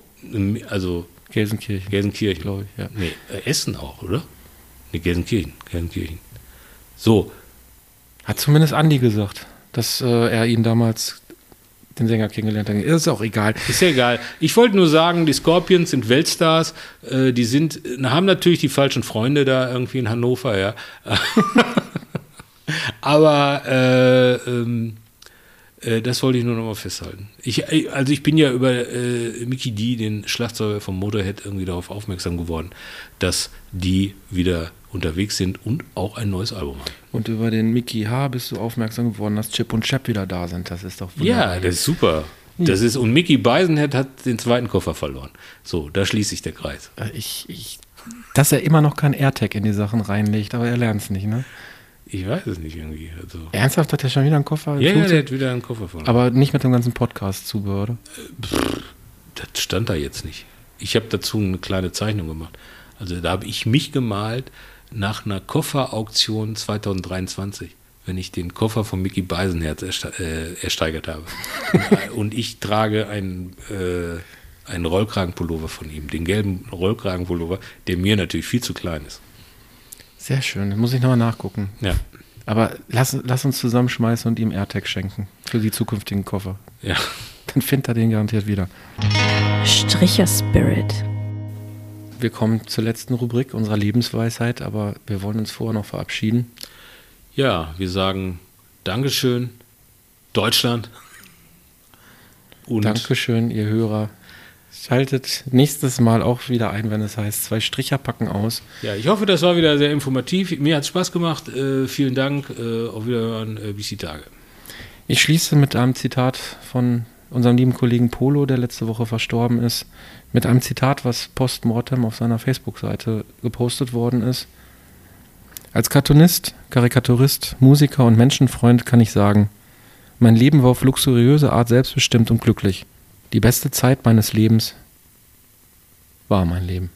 Also Gelsenkirchen. Gelsenkirchen. Glaube ich, ja. Nee, äh, Essen auch, oder? Nee, Gelsenkirchen. Gelsenkirchen. So. Hat zumindest Andi gesagt, dass äh, er ihn damals den Sänger kennengelernt hat. Ist auch egal. Ist ja egal. Ich wollte nur sagen, die Scorpions sind Weltstars. Äh, die sind, haben natürlich die falschen Freunde da irgendwie in Hannover, ja. [LAUGHS] Aber äh, ähm, äh, das wollte ich nur noch mal festhalten. Ich, äh, also ich bin ja über äh, Mickey D, den Schlagzeuger vom Motorhead, irgendwie darauf aufmerksam geworden, dass die wieder unterwegs sind und auch ein neues Album haben. Und über den Mickey H. bist du aufmerksam geworden, dass Chip und Chap wieder da sind. Das ist doch wunderbar. Ja, das ist super. Das ist, und Mickey Beisenherz hat den zweiten Koffer verloren. So, da schließt sich der Kreis. Äh, Ich, ich, dass er immer noch kein AirTag in die Sachen reinlegt, aber er lernt es nicht, ne? Ich weiß es nicht irgendwie. Also, Ernsthaft hat er schon wieder einen Koffer? ja, ja, der hat wieder einen Koffer verloren. aber nicht mit dem ganzen Podcast-Zubehör, oder? das stand da jetzt nicht. Ich habe dazu eine kleine Zeichnung gemacht. Also da habe ich mich gemalt nach einer Kofferauktion 2023, wenn ich den Koffer von Mickey Beisenherz erste äh, ersteigert habe. [LAUGHS] und ich trage einen, äh, einen Rollkragenpullover von ihm, den gelben Rollkragenpullover, der mir natürlich viel zu klein ist. Sehr schön, das muss ich nochmal nachgucken. Ja, Aber lass, lass uns zusammenschmeißen und ihm AirTag schenken. Für die zukünftigen Koffer. ja. Dann findet er den garantiert wieder. Stricher Spirit. Wir kommen zur letzten Rubrik unserer Lebensweisheit, aber wir wollen uns vorher noch verabschieden. Ja, wir sagen Dankeschön, Deutschland. Und Dankeschön, ihr Hörer. Schaltet nächstes Mal auch wieder ein, wenn es heißt, zwei Stricher packen aus. Ja, ich hoffe, das war wieder sehr informativ. Mir hat es Spaß gemacht. Äh, vielen Dank. Äh, auf Wiederhören. Äh, bis die Tage. Ich schließe mit einem Zitat von unserem lieben Kollegen Polo, der letzte Woche verstorben ist, mit einem Zitat, was postmortem auf seiner Facebook-Seite gepostet worden ist. Als Cartoonist, Karikaturist, Musiker und Menschenfreund kann ich sagen, mein Leben war auf luxuriöse Art selbstbestimmt und glücklich. Die beste Zeit meines Lebens war mein Leben.